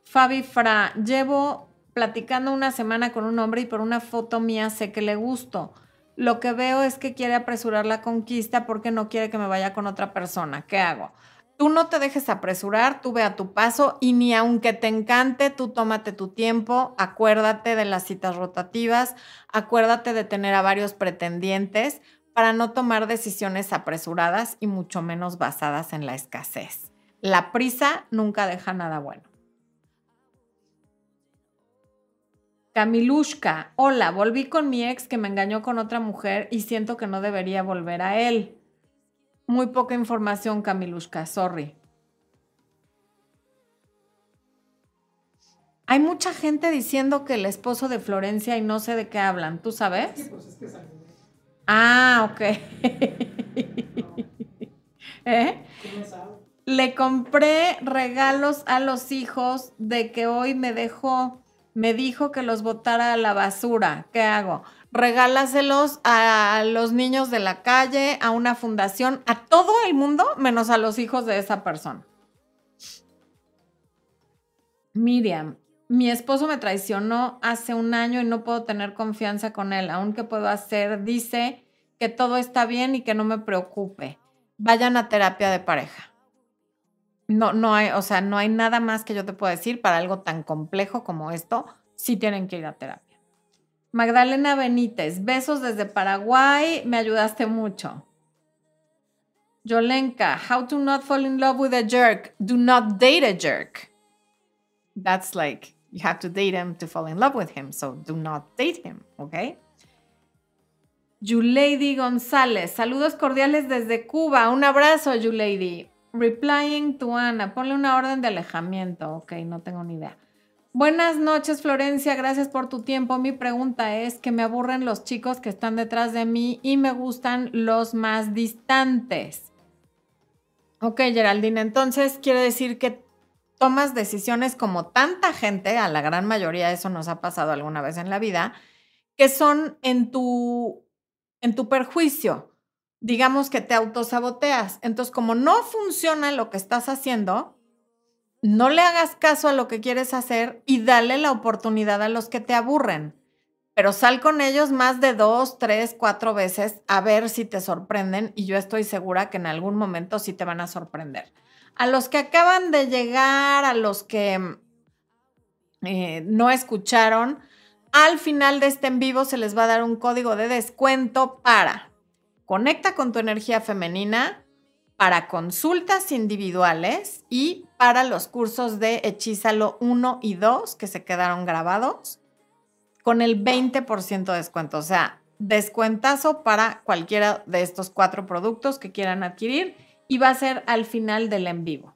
Fabi Fra, llevo platicando una semana con un hombre y por una foto mía sé que le gusto. Lo que veo es que quiere apresurar la conquista porque no quiere que me vaya con otra persona. ¿Qué hago? Tú no te dejes apresurar, tú ve a tu paso y ni aunque te encante, tú tómate tu tiempo, acuérdate de las citas rotativas, acuérdate de tener a varios pretendientes para no tomar decisiones apresuradas y mucho menos basadas en la escasez. La prisa nunca deja nada bueno. Camilushka, hola, volví con mi ex que me engañó con otra mujer y siento que no debería volver a él. Muy poca información, Camilushka, sorry. Hay mucha gente diciendo que el esposo de Florencia y no sé de qué hablan, ¿tú sabes? Pues ah, ok. ¿Eh? Le compré regalos a los hijos de que hoy me dejó, me dijo que los botara a la basura. ¿Qué hago? Regálaselos a los niños de la calle, a una fundación, a todo el mundo, menos a los hijos de esa persona. Miriam, mi esposo me traicionó hace un año y no puedo tener confianza con él. Aún que puedo hacer, dice que todo está bien y que no me preocupe. Vayan a terapia de pareja. No, no hay, o sea, no hay nada más que yo te pueda decir para algo tan complejo como esto. Sí tienen que ir a terapia. Magdalena Benítez, besos desde Paraguay, me ayudaste mucho. Yolenka, how to not fall in love with a jerk. Do not date a jerk. That's like, you have to date him to fall in love with him. So do not date him, okay? Yulady González, saludos cordiales desde Cuba. Un abrazo, Yulady. Replying to Ana, ponle una orden de alejamiento. Ok, no tengo ni idea. Buenas noches, Florencia. Gracias por tu tiempo. Mi pregunta es que me aburren los chicos que están detrás de mí y me gustan los más distantes. Ok, Geraldine, entonces quiere decir que tomas decisiones como tanta gente, a la gran mayoría eso nos ha pasado alguna vez en la vida, que son en tu, en tu perjuicio digamos que te autosaboteas. Entonces, como no funciona lo que estás haciendo, no le hagas caso a lo que quieres hacer y dale la oportunidad a los que te aburren. Pero sal con ellos más de dos, tres, cuatro veces a ver si te sorprenden y yo estoy segura que en algún momento sí te van a sorprender. A los que acaban de llegar, a los que eh, no escucharon, al final de este en vivo se les va a dar un código de descuento para Conecta con tu energía femenina para consultas individuales y para los cursos de Hechízalo 1 y 2 que se quedaron grabados con el 20% de descuento. O sea, descuentazo para cualquiera de estos cuatro productos que quieran adquirir y va a ser al final del en vivo.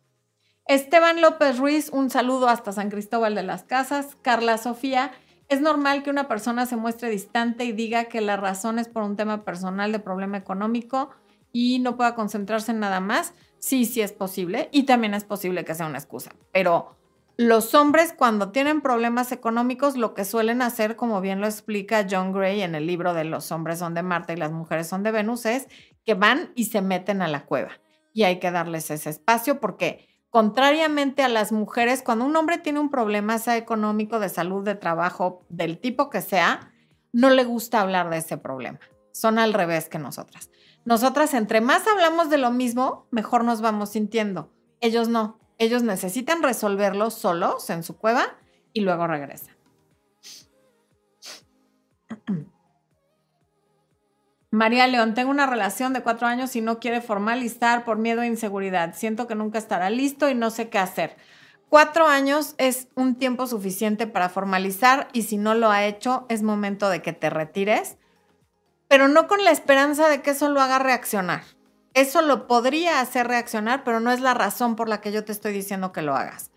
Esteban López Ruiz, un saludo hasta San Cristóbal de las Casas. Carla Sofía, es normal que una persona se muestre distante y diga que la razón es por un tema personal de problema económico y no pueda concentrarse en nada más. Sí, sí es posible y también es posible que sea una excusa. Pero los hombres cuando tienen problemas económicos lo que suelen hacer, como bien lo explica John Gray en el libro de Los hombres son de Marte y las mujeres son de Venus, es que van y se meten a la cueva. Y hay que darles ese espacio porque Contrariamente a las mujeres, cuando un hombre tiene un problema, sea económico, de salud, de trabajo, del tipo que sea, no le gusta hablar de ese problema. Son al revés que nosotras. Nosotras, entre más hablamos de lo mismo, mejor nos vamos sintiendo. Ellos no. Ellos necesitan resolverlo solos en su cueva y luego regresan. María León, tengo una relación de cuatro años y no quiere formalizar por miedo e inseguridad. Siento que nunca estará listo y no sé qué hacer. Cuatro años es un tiempo suficiente para formalizar y si no lo ha hecho, es momento de que te retires, pero no con la esperanza de que eso lo haga reaccionar. Eso lo podría hacer reaccionar, pero no es la razón por la que yo te estoy diciendo que lo hagas.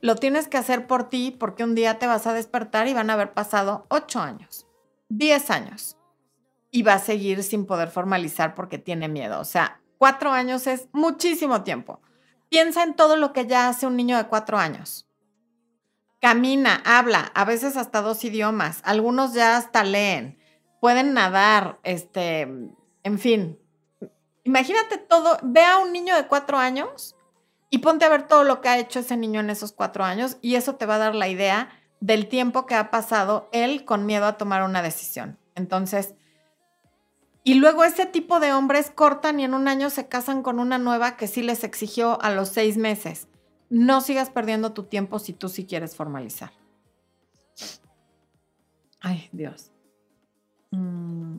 Lo tienes que hacer por ti porque un día te vas a despertar y van a haber pasado ocho años, diez años y va a seguir sin poder formalizar porque tiene miedo. O sea, cuatro años es muchísimo tiempo. Piensa en todo lo que ya hace un niño de cuatro años. Camina, habla, a veces hasta dos idiomas. Algunos ya hasta leen, pueden nadar, este, en fin. Imagínate todo, ve a un niño de cuatro años y ponte a ver todo lo que ha hecho ese niño en esos cuatro años y eso te va a dar la idea del tiempo que ha pasado él con miedo a tomar una decisión. Entonces, y luego ese tipo de hombres cortan y en un año se casan con una nueva que sí les exigió a los seis meses. No sigas perdiendo tu tiempo si tú sí quieres formalizar. Ay, Dios. Mm.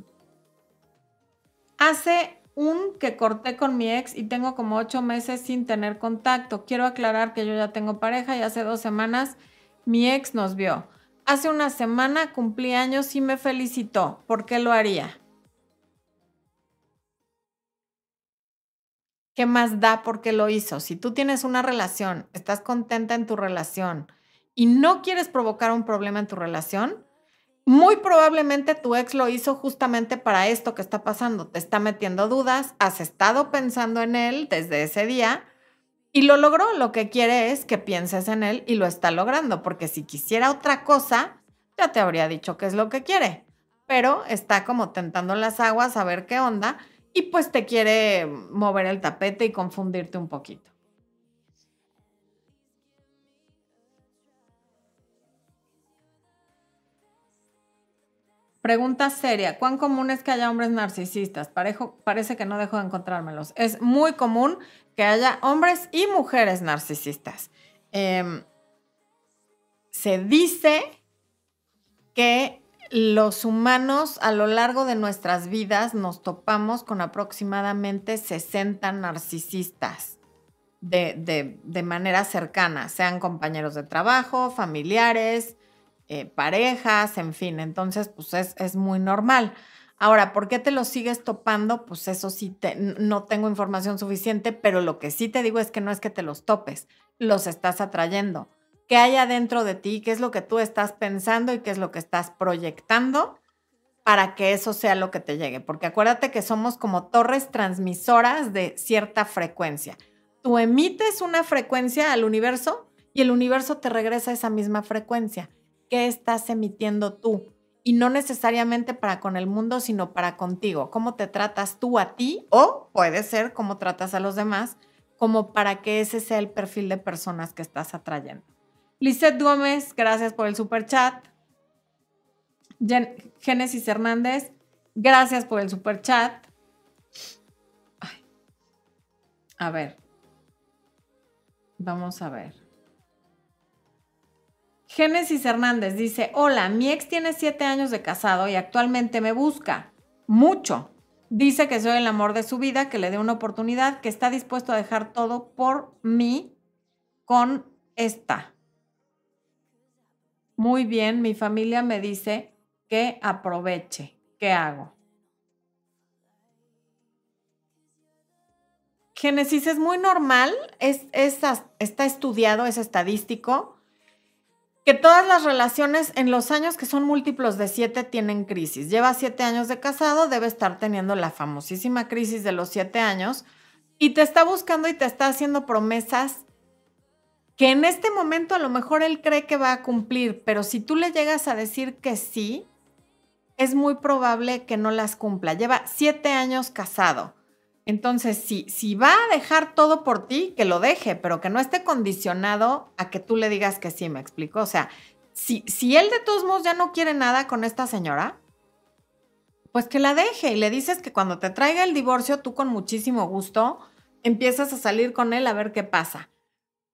Hace un que corté con mi ex y tengo como ocho meses sin tener contacto. Quiero aclarar que yo ya tengo pareja y hace dos semanas mi ex nos vio. Hace una semana cumplí años y me felicitó. ¿Por qué lo haría? ¿qué más da porque lo hizo? Si tú tienes una relación, estás contenta en tu relación y no quieres provocar un problema en tu relación, muy probablemente tu ex lo hizo justamente para esto que está pasando. Te está metiendo dudas, has estado pensando en él desde ese día y lo logró. Lo que quiere es que pienses en él y lo está logrando, porque si quisiera otra cosa, ya te habría dicho qué es lo que quiere. Pero está como tentando las aguas a ver qué onda y pues te quiere mover el tapete y confundirte un poquito. Pregunta seria, ¿cuán común es que haya hombres narcisistas? parece que no dejo de encontrármelos. Es muy común que haya hombres y mujeres narcisistas. Em, se dice que los humanos a lo largo de nuestras vidas nos topamos con aproximadamente 60 narcisistas de, manera cercana, sean compañeros de trabajo, familiares, eh, parejas, en fin. Entonces, pues es, muy normal. Ahora, ¿por qué te los sigues topando? Pues eso sí, te, no tengo información suficiente, pero lo que sí te digo es que no es que te los topes, los estás atrayendo qué hay adentro de ti, qué es lo que tú estás pensando y qué es lo que estás proyectando para que eso sea lo que te llegue. Porque acuérdate que somos como torres transmisoras de cierta frecuencia. Tú emites una frecuencia al universo y el universo te regresa esa misma frecuencia. ¿Qué estás emitiendo tú? Y no necesariamente para con el mundo, sino para contigo. ¿Cómo te tratas tú a ti? O puede ser cómo tratas a los demás, como para que ese sea el perfil de personas que estás atrayendo. Lizeth Gómez, gracias por el super chat. Génesis Hernández, gracias por el super chat. A ver. Vamos a ver. Génesis Hernández dice, hola, mi ex tiene siete años de casado y actualmente me busca mucho. Dice que soy el amor de su vida, que le dé una oportunidad, que está dispuesto a dejar todo por mí con esta. Muy bien, mi familia me dice que aproveche. ¿Qué hago? Génesis es muy normal, es, está estudiado, es estadístico, que todas las relaciones en los años que son múltiplos de siete tienen crisis. Lleva siete años de casado, debe estar teniendo la famosísima crisis de los siete años y te está buscando y te está haciendo promesas que en este momento a lo mejor él cree que va a cumplir, pero si tú le llegas a decir que sí, es muy probable que no las cumpla. Lleva siete años casado. Entonces, si, si va a dejar todo por ti, que lo deje, pero que no esté condicionado a que tú le digas que sí, me explico. O sea, si, si él de todos modos ya no quiere nada con esta señora, pues que la deje y le dices que cuando te traiga el divorcio, tú con muchísimo gusto empiezas a salir con él a ver qué pasa.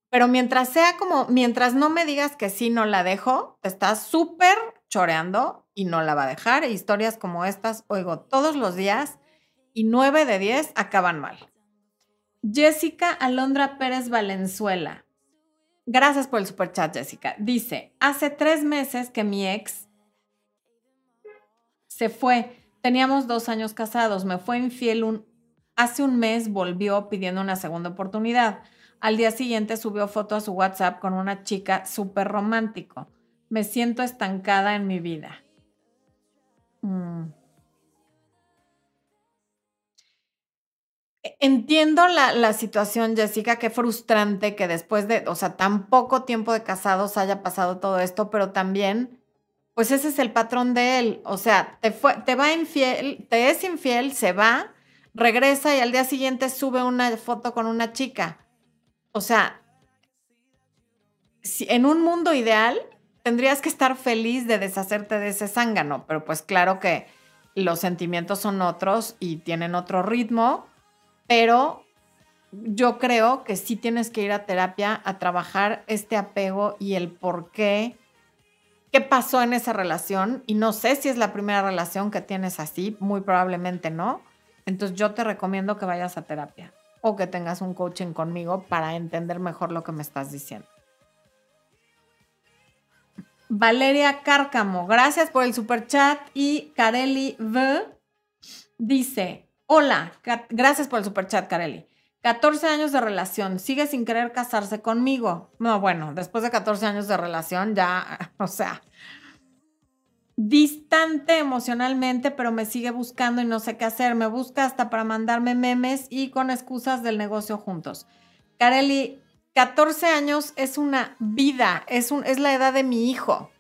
Pero mientras sea como, mientras no me digas que sí, no la dejo, estás súper choreando y no la va a dejar. Historias como estas oigo todos los días y nueve de diez acaban mal. Jessica Alondra Pérez Valenzuela. Gracias por el super chat, Jessica. Dice, hace tres meses que mi ex se fue. Teníamos dos años casados. Me fue infiel un... Hace un mes volvió pidiendo una segunda oportunidad. Al día siguiente subió foto a su WhatsApp con una chica súper romántico. Me siento estancada en mi vida. Mm. Entiendo la, la, situación, Jessica, qué frustrante que después de, o sea, tan poco tiempo de casados haya pasado todo esto, pero también, pues ese es el patrón de él. O sea, te, fue, te va infiel, te es infiel, se va, regresa y al día siguiente sube una foto con una chica. O sea, si en un mundo ideal tendrías que estar feliz de deshacerte de ese zángano, pero pues claro que los sentimientos son otros y tienen otro ritmo, pero yo creo que sí tienes que ir a terapia a trabajar este apego y el por qué, qué pasó en esa relación. Y no sé si es la primera relación que tienes así, muy probablemente no. Entonces yo te recomiendo que vayas a terapia o que tengas un coaching conmigo para entender mejor lo que me estás diciendo. Valeria Cárcamo, gracias por el super chat. Y Kareli V dice: Hola, gracias por el super chat, Kareli. 14 años de relación, sigue sin querer casarse conmigo. No, bueno, después de 14 años de relación, ya, o sea, distante emocionalmente, pero me sigue buscando y no sé qué hacer. Me busca hasta para mandarme memes y con excusas del negocio juntos. Kareli, 14 años es una vida, es, un, es la edad de mi hijo.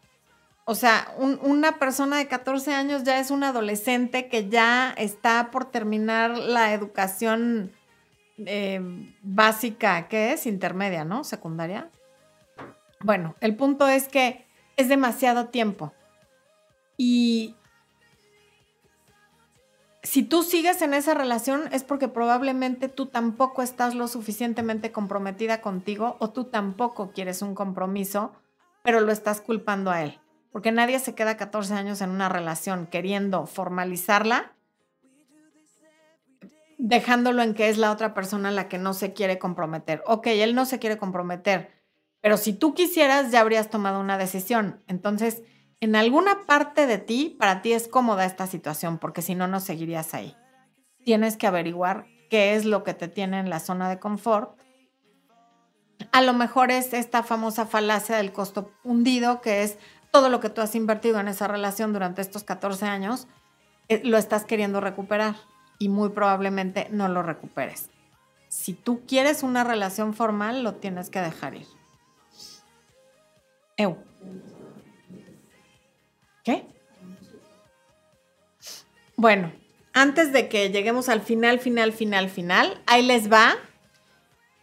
O sea, una persona de 14 años ya es un adolescente que ya está por terminar la educación eh, básica, ¿qué es? Intermedia, ¿no? Secundaria. Bueno, el punto es que es demasiado tiempo. Y si tú sigues en esa relación es porque probablemente tú tampoco estás lo suficientemente comprometida contigo o tú tampoco quieres un compromiso, pero lo estás culpando a él. Porque nadie se queda 14 años en una relación queriendo formalizarla, dejándolo en que es la otra persona la que no se quiere comprometer. Ok, él no se quiere comprometer, pero si tú quisieras ya habrías tomado una decisión. Entonces, en alguna parte de ti, para ti es cómoda esta situación, porque si no, no seguirías ahí. Tienes que averiguar qué es lo que te tiene en la zona de confort. A lo mejor es esta famosa falacia del costo hundido, que es todo lo que tú has invertido en esa relación durante estos 14 años, eh, lo estás queriendo recuperar y muy probablemente no lo recuperes. Si tú quieres una relación formal, lo tienes que dejar ir. ¿Qué? Bueno, antes de que lleguemos al final, final, final, final, ahí les va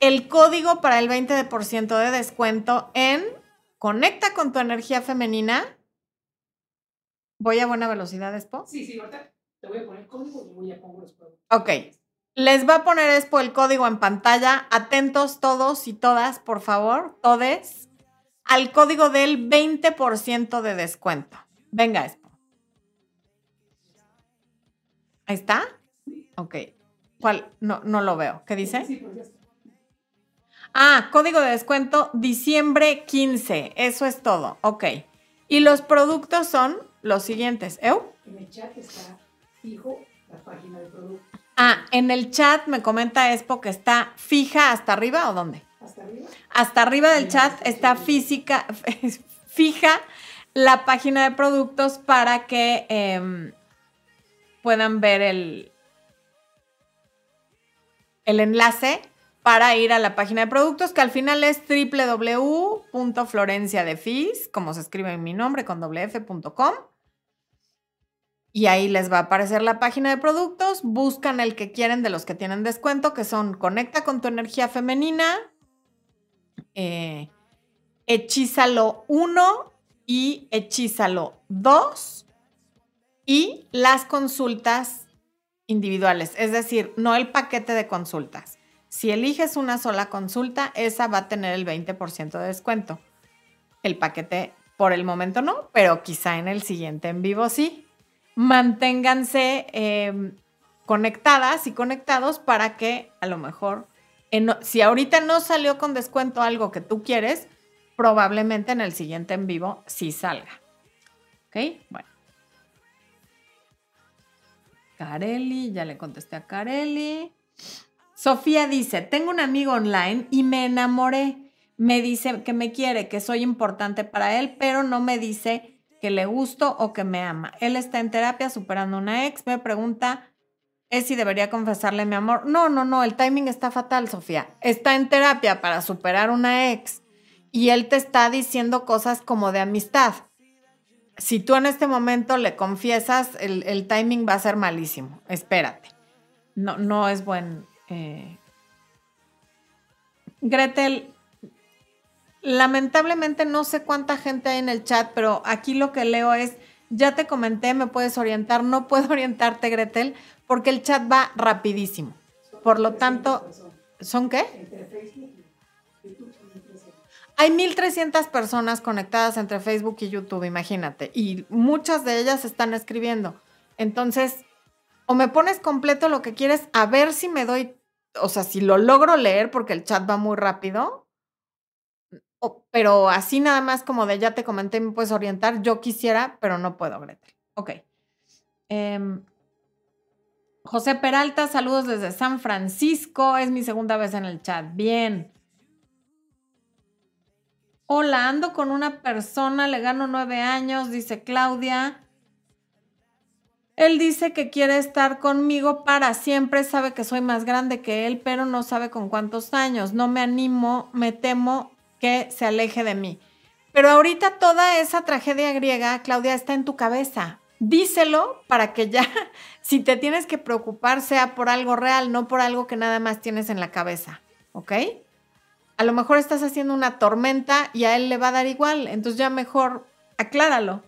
el código para el 20% de descuento en Conecta con tu energía femenina. ¿Voy a buena velocidad, Expo? Sí, sí, ahorita te voy a poner código y voy a poner los Ok. Les va a poner Expo el código en pantalla. Atentos todos y todas, por favor, todes, al código del 20% de descuento. Venga, Expo. ¿Ahí está? Ok. ¿Cuál? No, no lo veo. ¿Qué dice? Sí, pues ya está. Ah, código de descuento diciembre 15. Eso es todo. Ok. Y los productos son los siguientes. ¿Eu? En el chat está fijo la página de producto. Ah, en el chat me comenta Expo que está fija hasta arriba o dónde? Hasta arriba. Hasta arriba del chat está física, fija la página de productos para que em, puedan ver el, el enlace para ir a la página de productos, que al final es www.florenciadefis, como se escribe en mi nombre, con wf.com. Y ahí les va a aparecer la página de productos. Buscan el que quieren de los que tienen descuento, que son Conecta con tu energía femenina, eh, Hechízalo 1 y Hechízalo 2 y las consultas individuales, es decir, no el paquete de consultas. Si eliges una sola consulta, esa va a tener el 20% de descuento. El paquete por el momento no, pero quizá en el siguiente en vivo sí. Manténganse em, conectadas y conectados para que a lo mejor, si ahorita no salió con descuento algo que tú quieres, probablemente en el siguiente en vivo sí salga. ¿Ok? Bueno. Carelli, ya le contesté a Carelli. Sofía dice, tengo un amigo online y me enamoré. Me dice que me quiere, que soy importante para él, pero no me dice que le gusto o que me ama. Él está en terapia superando una ex. Me pregunta, ¿es si debería confesarle mi amor? No, no, no, el timing está fatal, Sofía. Está en terapia para superar una ex y él te está diciendo cosas como de amistad. Si tú en este momento le confiesas, el, el timing va a ser malísimo. Espérate. No, no es buen, eh, Gretel, lamentablemente no sé cuánta gente hay en el chat, pero aquí lo que leo es, ya te comenté, me puedes orientar, no puedo orientarte, Gretel, porque el chat va rapidísimo. Por lo tanto, ¿son qué? Hay 1.300 personas conectadas entre Facebook y YouTube, imagínate, y muchas de ellas están escribiendo. Entonces, o me pones completo lo que quieres, a ver si me doy, o sea, si lo logro leer porque el chat va muy rápido, pero así nada más como de ya te comenté, me puedes orientar, yo quisiera, pero no puedo, Gretel. Ok. Em, José Peralta, saludos desde San Francisco, es mi segunda vez en el chat. Bien. Hola, ando con una persona, le gano nueve años, dice Claudia. Él dice que quiere estar conmigo para siempre, sabe que soy más grande que él, pero no sabe con cuántos años. No me animo, me temo que se aleje de mí. Pero ahorita toda esa tragedia griega, Claudia, está en tu cabeza. Díselo para que ya, si te tienes que preocupar, sea por algo real, no por algo que nada más tienes en la cabeza. ¿Ok? A lo mejor estás haciendo una tormenta y a él le va a dar igual. Entonces ya mejor acláralo.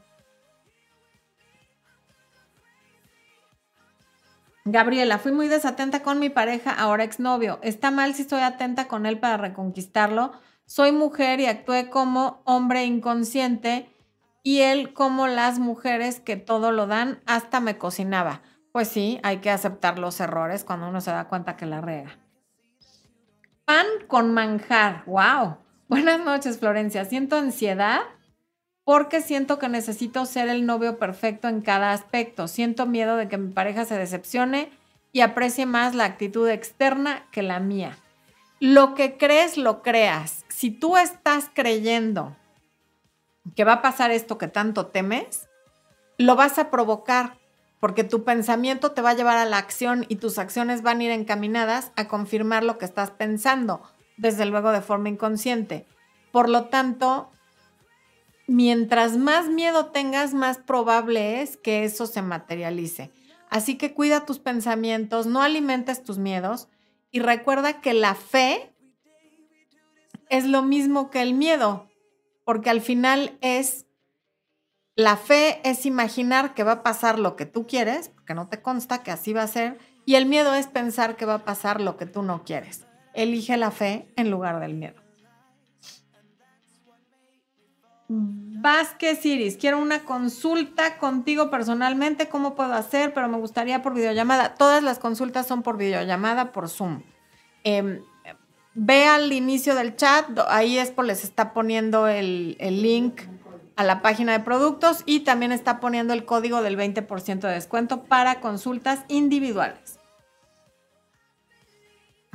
Gabriela, fui muy desatenta con mi pareja, ahora exnovio. ¿Está mal si estoy atenta con él para reconquistarlo? Soy mujer y actué como hombre inconsciente y él como las mujeres que todo lo dan, hasta me cocinaba. Pues sí, hay que aceptar los errores cuando uno se da cuenta que la rega. Pan con manjar, wow. Buenas noches, Florencia. Siento ansiedad porque siento que necesito ser el novio perfecto en cada aspecto. Siento miedo de que mi pareja se decepcione y aprecie más la actitud externa que la mía. Lo que crees, lo creas. Si tú estás creyendo que va a pasar esto que tanto temes, lo vas a provocar porque tu pensamiento te va a llevar a la acción y tus acciones van a ir encaminadas a confirmar lo que estás pensando, desde luego de forma inconsciente. Por lo tanto, mientras más miedo tengas, más probable es que eso se materialice. Así que cuida tus pensamientos, no alimentes tus miedos y recuerda que la fe es lo mismo que el miedo, porque al final es, la fe es imaginar que va a pasar lo que tú quieres, porque no te consta que así va a ser, y el miedo es pensar que va a pasar lo que tú no quieres. Elige la fe en lugar del miedo. Vázquez Iris, quiero una consulta contigo personalmente, ¿cómo puedo hacer? Pero me gustaría por videollamada. Todas las consultas son por videollamada, por Zoom. Em, ve al inicio del chat, ahí Expo les está poniendo el, el, link a la página de productos y también está poniendo el código del 20% de descuento para consultas individuales.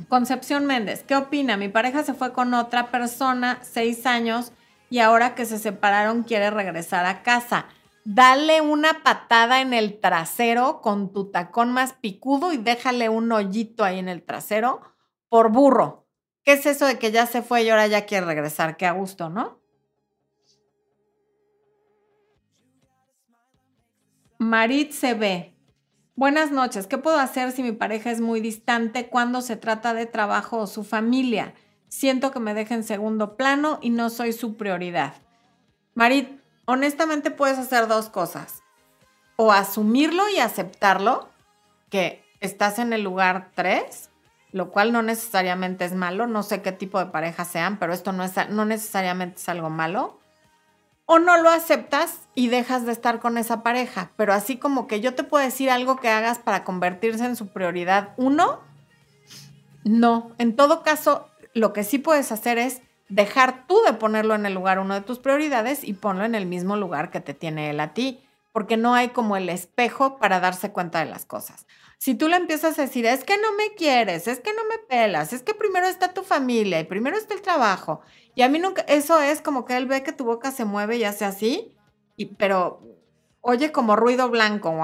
Concepción Méndez, ¿qué opina? Mi pareja se fue con otra persona, seis años y ahora que se separaron quiere regresar a casa. Dale una patada en el trasero con tu tacón más picudo y déjale un hoyito ahí en el trasero por burro. ¿Qué es eso de que ya se fue y ahora ya quiere regresar? Qué a gusto, ¿no? Marit se ve. Buenas noches. ¿Qué puedo hacer si mi pareja es muy distante cuando se trata de trabajo o su familia? Siento que me deja en segundo plano y no soy su prioridad. Marit, honestamente puedes hacer dos cosas. O asumirlo y aceptarlo, que estás en el lugar 3, lo cual no necesariamente es malo, no sé qué tipo de pareja sean, pero esto no, es, no necesariamente es algo malo. O no lo aceptas y dejas de estar con esa pareja, pero así como que yo te puedo decir algo que hagas para convertirse en su prioridad uno, no. En todo caso, lo que sí puedes hacer es dejar tú de ponerlo en el lugar uno de tus prioridades y ponlo en el mismo lugar que te tiene él a ti, porque no hay como el espejo para darse cuenta de las cosas. Si tú le empiezas a decir, es que no me quieres, es que no me pelas, es que primero está tu familia y primero está el trabajo, y a mí nunca, eso es como que él ve que tu boca se mueve y hace así, y, pero oye como ruido blanco,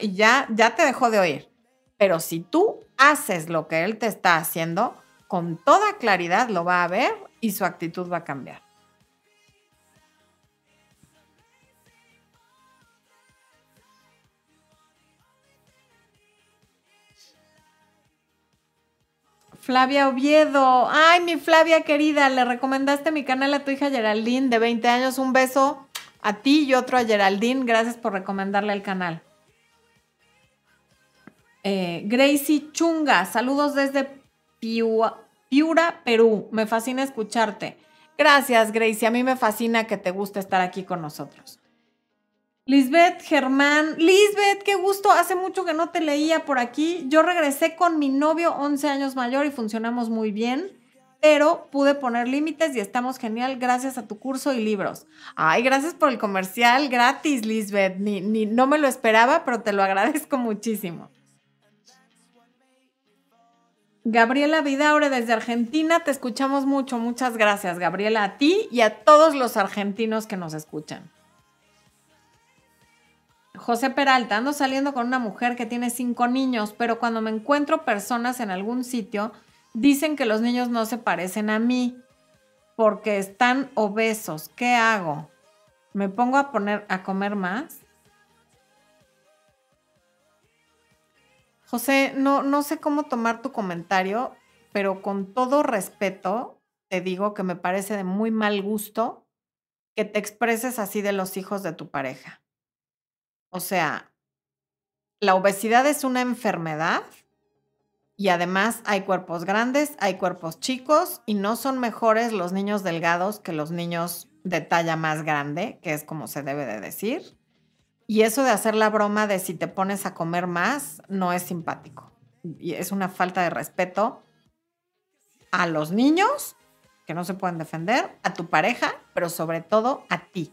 y ya, ya te dejó de oír. Pero si tú haces lo que él te está haciendo, con toda claridad lo va a ver y su actitud va a cambiar. Flavia Oviedo. Ay, mi Flavia querida, le recomendaste mi canal a tu hija Geraldine de 20 años. Un beso a ti y otro a Geraldine. Gracias por recomendarle el canal. Eh, Gracie Chunga, saludos desde Piua, Piura, Perú. Me fascina escucharte. Gracias, Gracie. A mí me fascina que te guste estar aquí con nosotros. Lisbeth Germán. Lisbeth, qué gusto. Hace mucho que no te leía por aquí. Yo regresé con mi novio 11 años mayor y funcionamos muy bien, pero pude poner límites y estamos genial gracias a tu curso y libros. Ay, gracias por el comercial gratis, Lisbeth. Ni, ni, no me lo esperaba, pero te lo agradezco muchísimo. Gabriela Vidaure desde Argentina, te escuchamos mucho. Muchas gracias, Gabriela, a ti y a todos los argentinos que nos escuchan. José Peralta, ando saliendo con una mujer que tiene cinco niños, pero cuando me encuentro personas en algún sitio, dicen que los niños no se parecen a mí porque están obesos. ¿Qué hago? ¿Me pongo a poner a comer más? José, no, no sé cómo tomar tu comentario, pero con todo respeto te digo que me parece de muy mal gusto que te expreses así de los hijos de tu pareja. O sea, la obesidad es una enfermedad y además hay cuerpos grandes, hay cuerpos chicos y no son mejores los niños delgados que los niños de talla más grande, que es como se debe de decir. Y eso de hacer la broma de si te pones a comer más no es simpático. Y es una falta de respeto a los niños que no se pueden defender, a tu pareja, pero sobre todo a ti.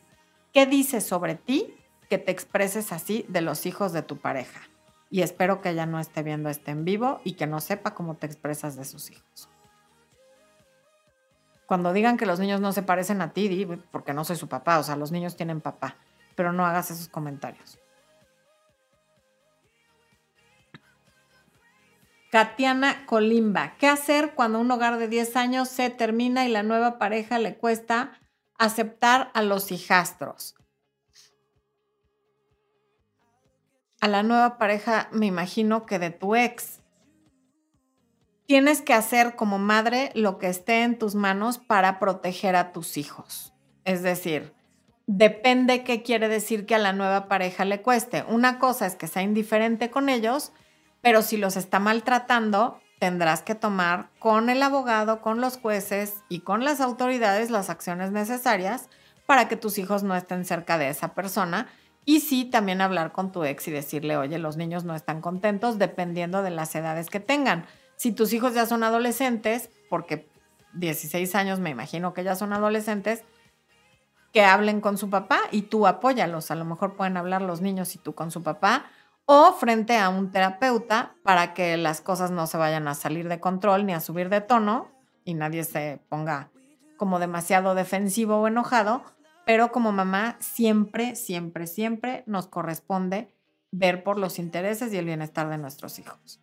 ¿Qué dices sobre ti que te expreses así de los hijos de tu pareja? Y espero que ella no esté viendo este en vivo y que no sepa cómo te expresas de sus hijos. Cuando digan que los niños no se parecen a ti, porque no soy su papá, o sea, los niños tienen papá, pero no hagas esos comentarios. Katiana Colimba, ¿qué hacer cuando un hogar de 10 años se termina y la nueva pareja le cuesta aceptar a los hijastros? A la nueva pareja me imagino que de tu ex. Tienes que hacer como madre lo que esté en tus manos para proteger a tus hijos. Es decir, depende qué quiere decir que a la nueva pareja le cueste. Una cosa es que sea indiferente con ellos, pero si los está maltratando, tendrás que tomar con el abogado, con los jueces y con las autoridades las acciones necesarias para que tus hijos no estén cerca de esa persona. Y sí, también hablar con tu ex y decirle, oye, los niños no están contentos dependiendo de las edades que tengan. Si tus hijos ya son adolescentes, porque 16 años me imagino que ya son adolescentes, que hablen con su papá y tú apóyalos. A lo mejor pueden hablar los niños y tú con su papá o frente a un terapeuta para que las cosas no se vayan a salir de control ni a subir de tono y nadie se ponga como demasiado defensivo o enojado, pero como mamá siempre, siempre, siempre nos corresponde ver por los intereses y el bienestar de nuestros hijos.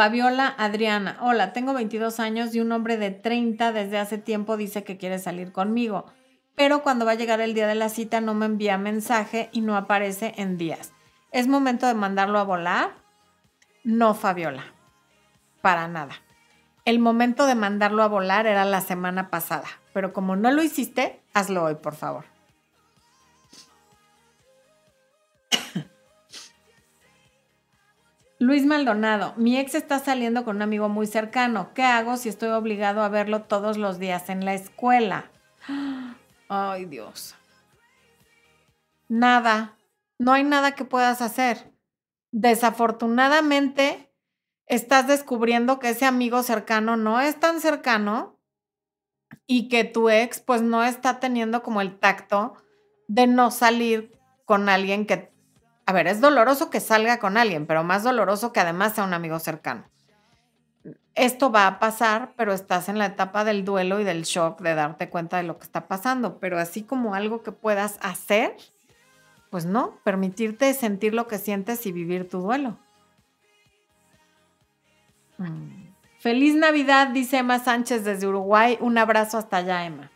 Fabiola Adriana, hola, tengo 22 años y un hombre de 30 desde hace tiempo dice que quiere salir conmigo, pero cuando va a llegar el día de la cita no me envía mensaje y no aparece en días. ¿Es momento de mandarlo a volar? No, Fabiola, para nada. El momento de mandarlo a volar era la semana pasada, pero como no lo hiciste, hazlo hoy, por favor. Luis Maldonado, mi ex está saliendo con un amigo muy cercano. ¿Qué hago si estoy obligado a verlo todos los días en la escuela? Ay, Dios. Nada. No hay nada que puedas hacer. Desafortunadamente, estás descubriendo que ese amigo cercano no es tan cercano y que tu ex pues no está teniendo como el tacto de no salir con alguien que a ver, es doloroso que salga con alguien, pero más doloroso que además sea un amigo cercano. Esto va a pasar, pero estás en la etapa del duelo y del shock de darte cuenta de lo que está pasando, pero así como algo que puedas hacer, pues no, permitirte sentir lo que sientes y vivir tu duelo. Mm. Feliz Navidad, dice Emma Sánchez desde Uruguay. Un abrazo hasta allá, Emma.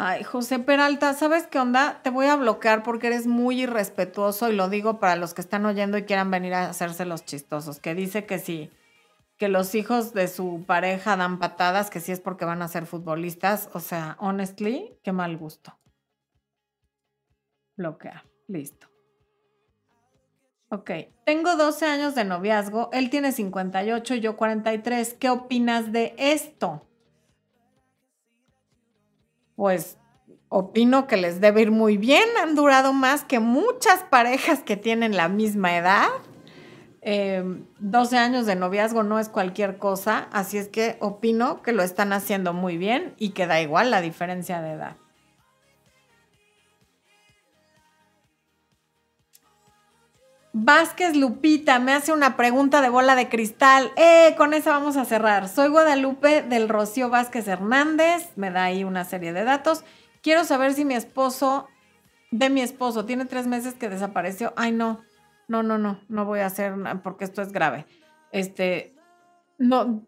Ay, José Peralta, ¿sabes qué onda? Te voy a bloquear porque eres muy irrespetuoso y lo digo para los que están oyendo y quieran venir a hacerse los chistosos, que dice que sí, que los hijos de su pareja dan patadas, que sí es porque van a ser futbolistas. O sea, honestly, qué mal gusto. Bloquear, listo. Ok, tengo 12 años de noviazgo, él tiene 58 y yo 43. ¿Qué opinas de esto? Pues opino que les debe ir muy bien. Han durado más que muchas parejas que tienen la misma edad. 12 em, años de noviazgo no es cualquier cosa, así es que opino que lo están haciendo muy bien y que da igual la diferencia de edad. Vázquez Lupita me hace una pregunta de bola de cristal. Eh, con esa vamos a cerrar. Soy Guadalupe del Rocío Vázquez Hernández. Me da ahí una serie de datos. Quiero saber si mi esposo, de mi esposo, tiene tres meses que desapareció. Ay, no, no, no, no, no voy a hacer porque esto es grave. Este, no,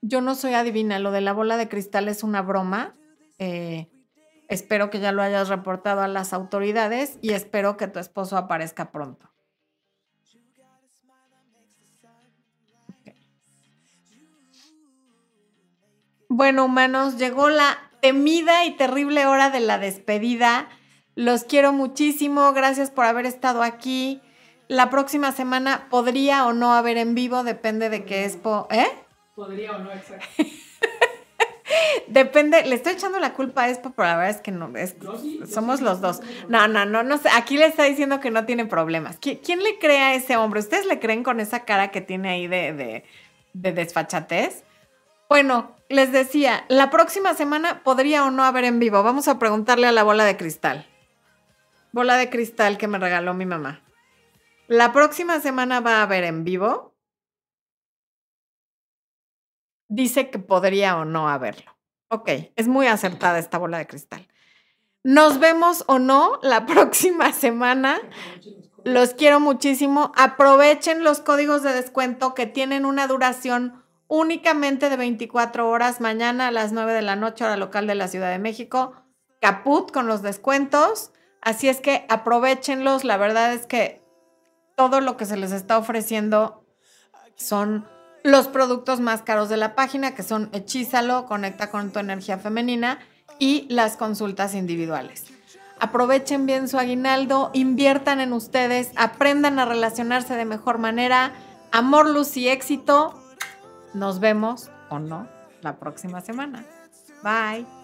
yo no soy adivina. Lo de la bola de cristal es una broma. Eh, espero que ya lo hayas reportado a las autoridades y espero que tu esposo aparezca pronto. Bueno, humanos, llegó la temida y terrible hora de la despedida. Los quiero muchísimo. Gracias por haber estado aquí. La próxima semana podría o no haber en vivo, depende de qué es. ¿Eh? Podría o no, exacto. Depende, le estoy echando la culpa a Expo, pero la verdad es que no, es, somos los dos. No, no, no, no sé, aquí le está diciendo que no tiene problemas. ¿Quién, le cree a ese hombre? ¿Ustedes le creen con esa cara que tiene ahí de, de, de desfachatez? Bueno, les decía, la próxima semana podría o no haber en vivo. Vamos a preguntarle a la bola de cristal. Bola de cristal que me regaló mi mamá. La próxima semana va a haber en vivo dice que podría o no haberlo. Ok, es muy acertada esta bola de cristal. Nos vemos o no la próxima semana. Los quiero muchísimo. Aprovechen los códigos de descuento que tienen una duración únicamente de 24 horas. Mañana a las 9 de la noche, hora local de la Ciudad de México. Caput con los descuentos. Así es que aprovechenlos. La verdad es que todo lo que se les está ofreciendo son los productos más caros de la página, que son Hechízalo, Conecta con tu energía femenina y las consultas individuales. Aprovechen bien su aguinaldo, inviertan en ustedes, aprendan a relacionarse de mejor manera. Amor, luz y éxito. Nos vemos o no la próxima semana. Bye.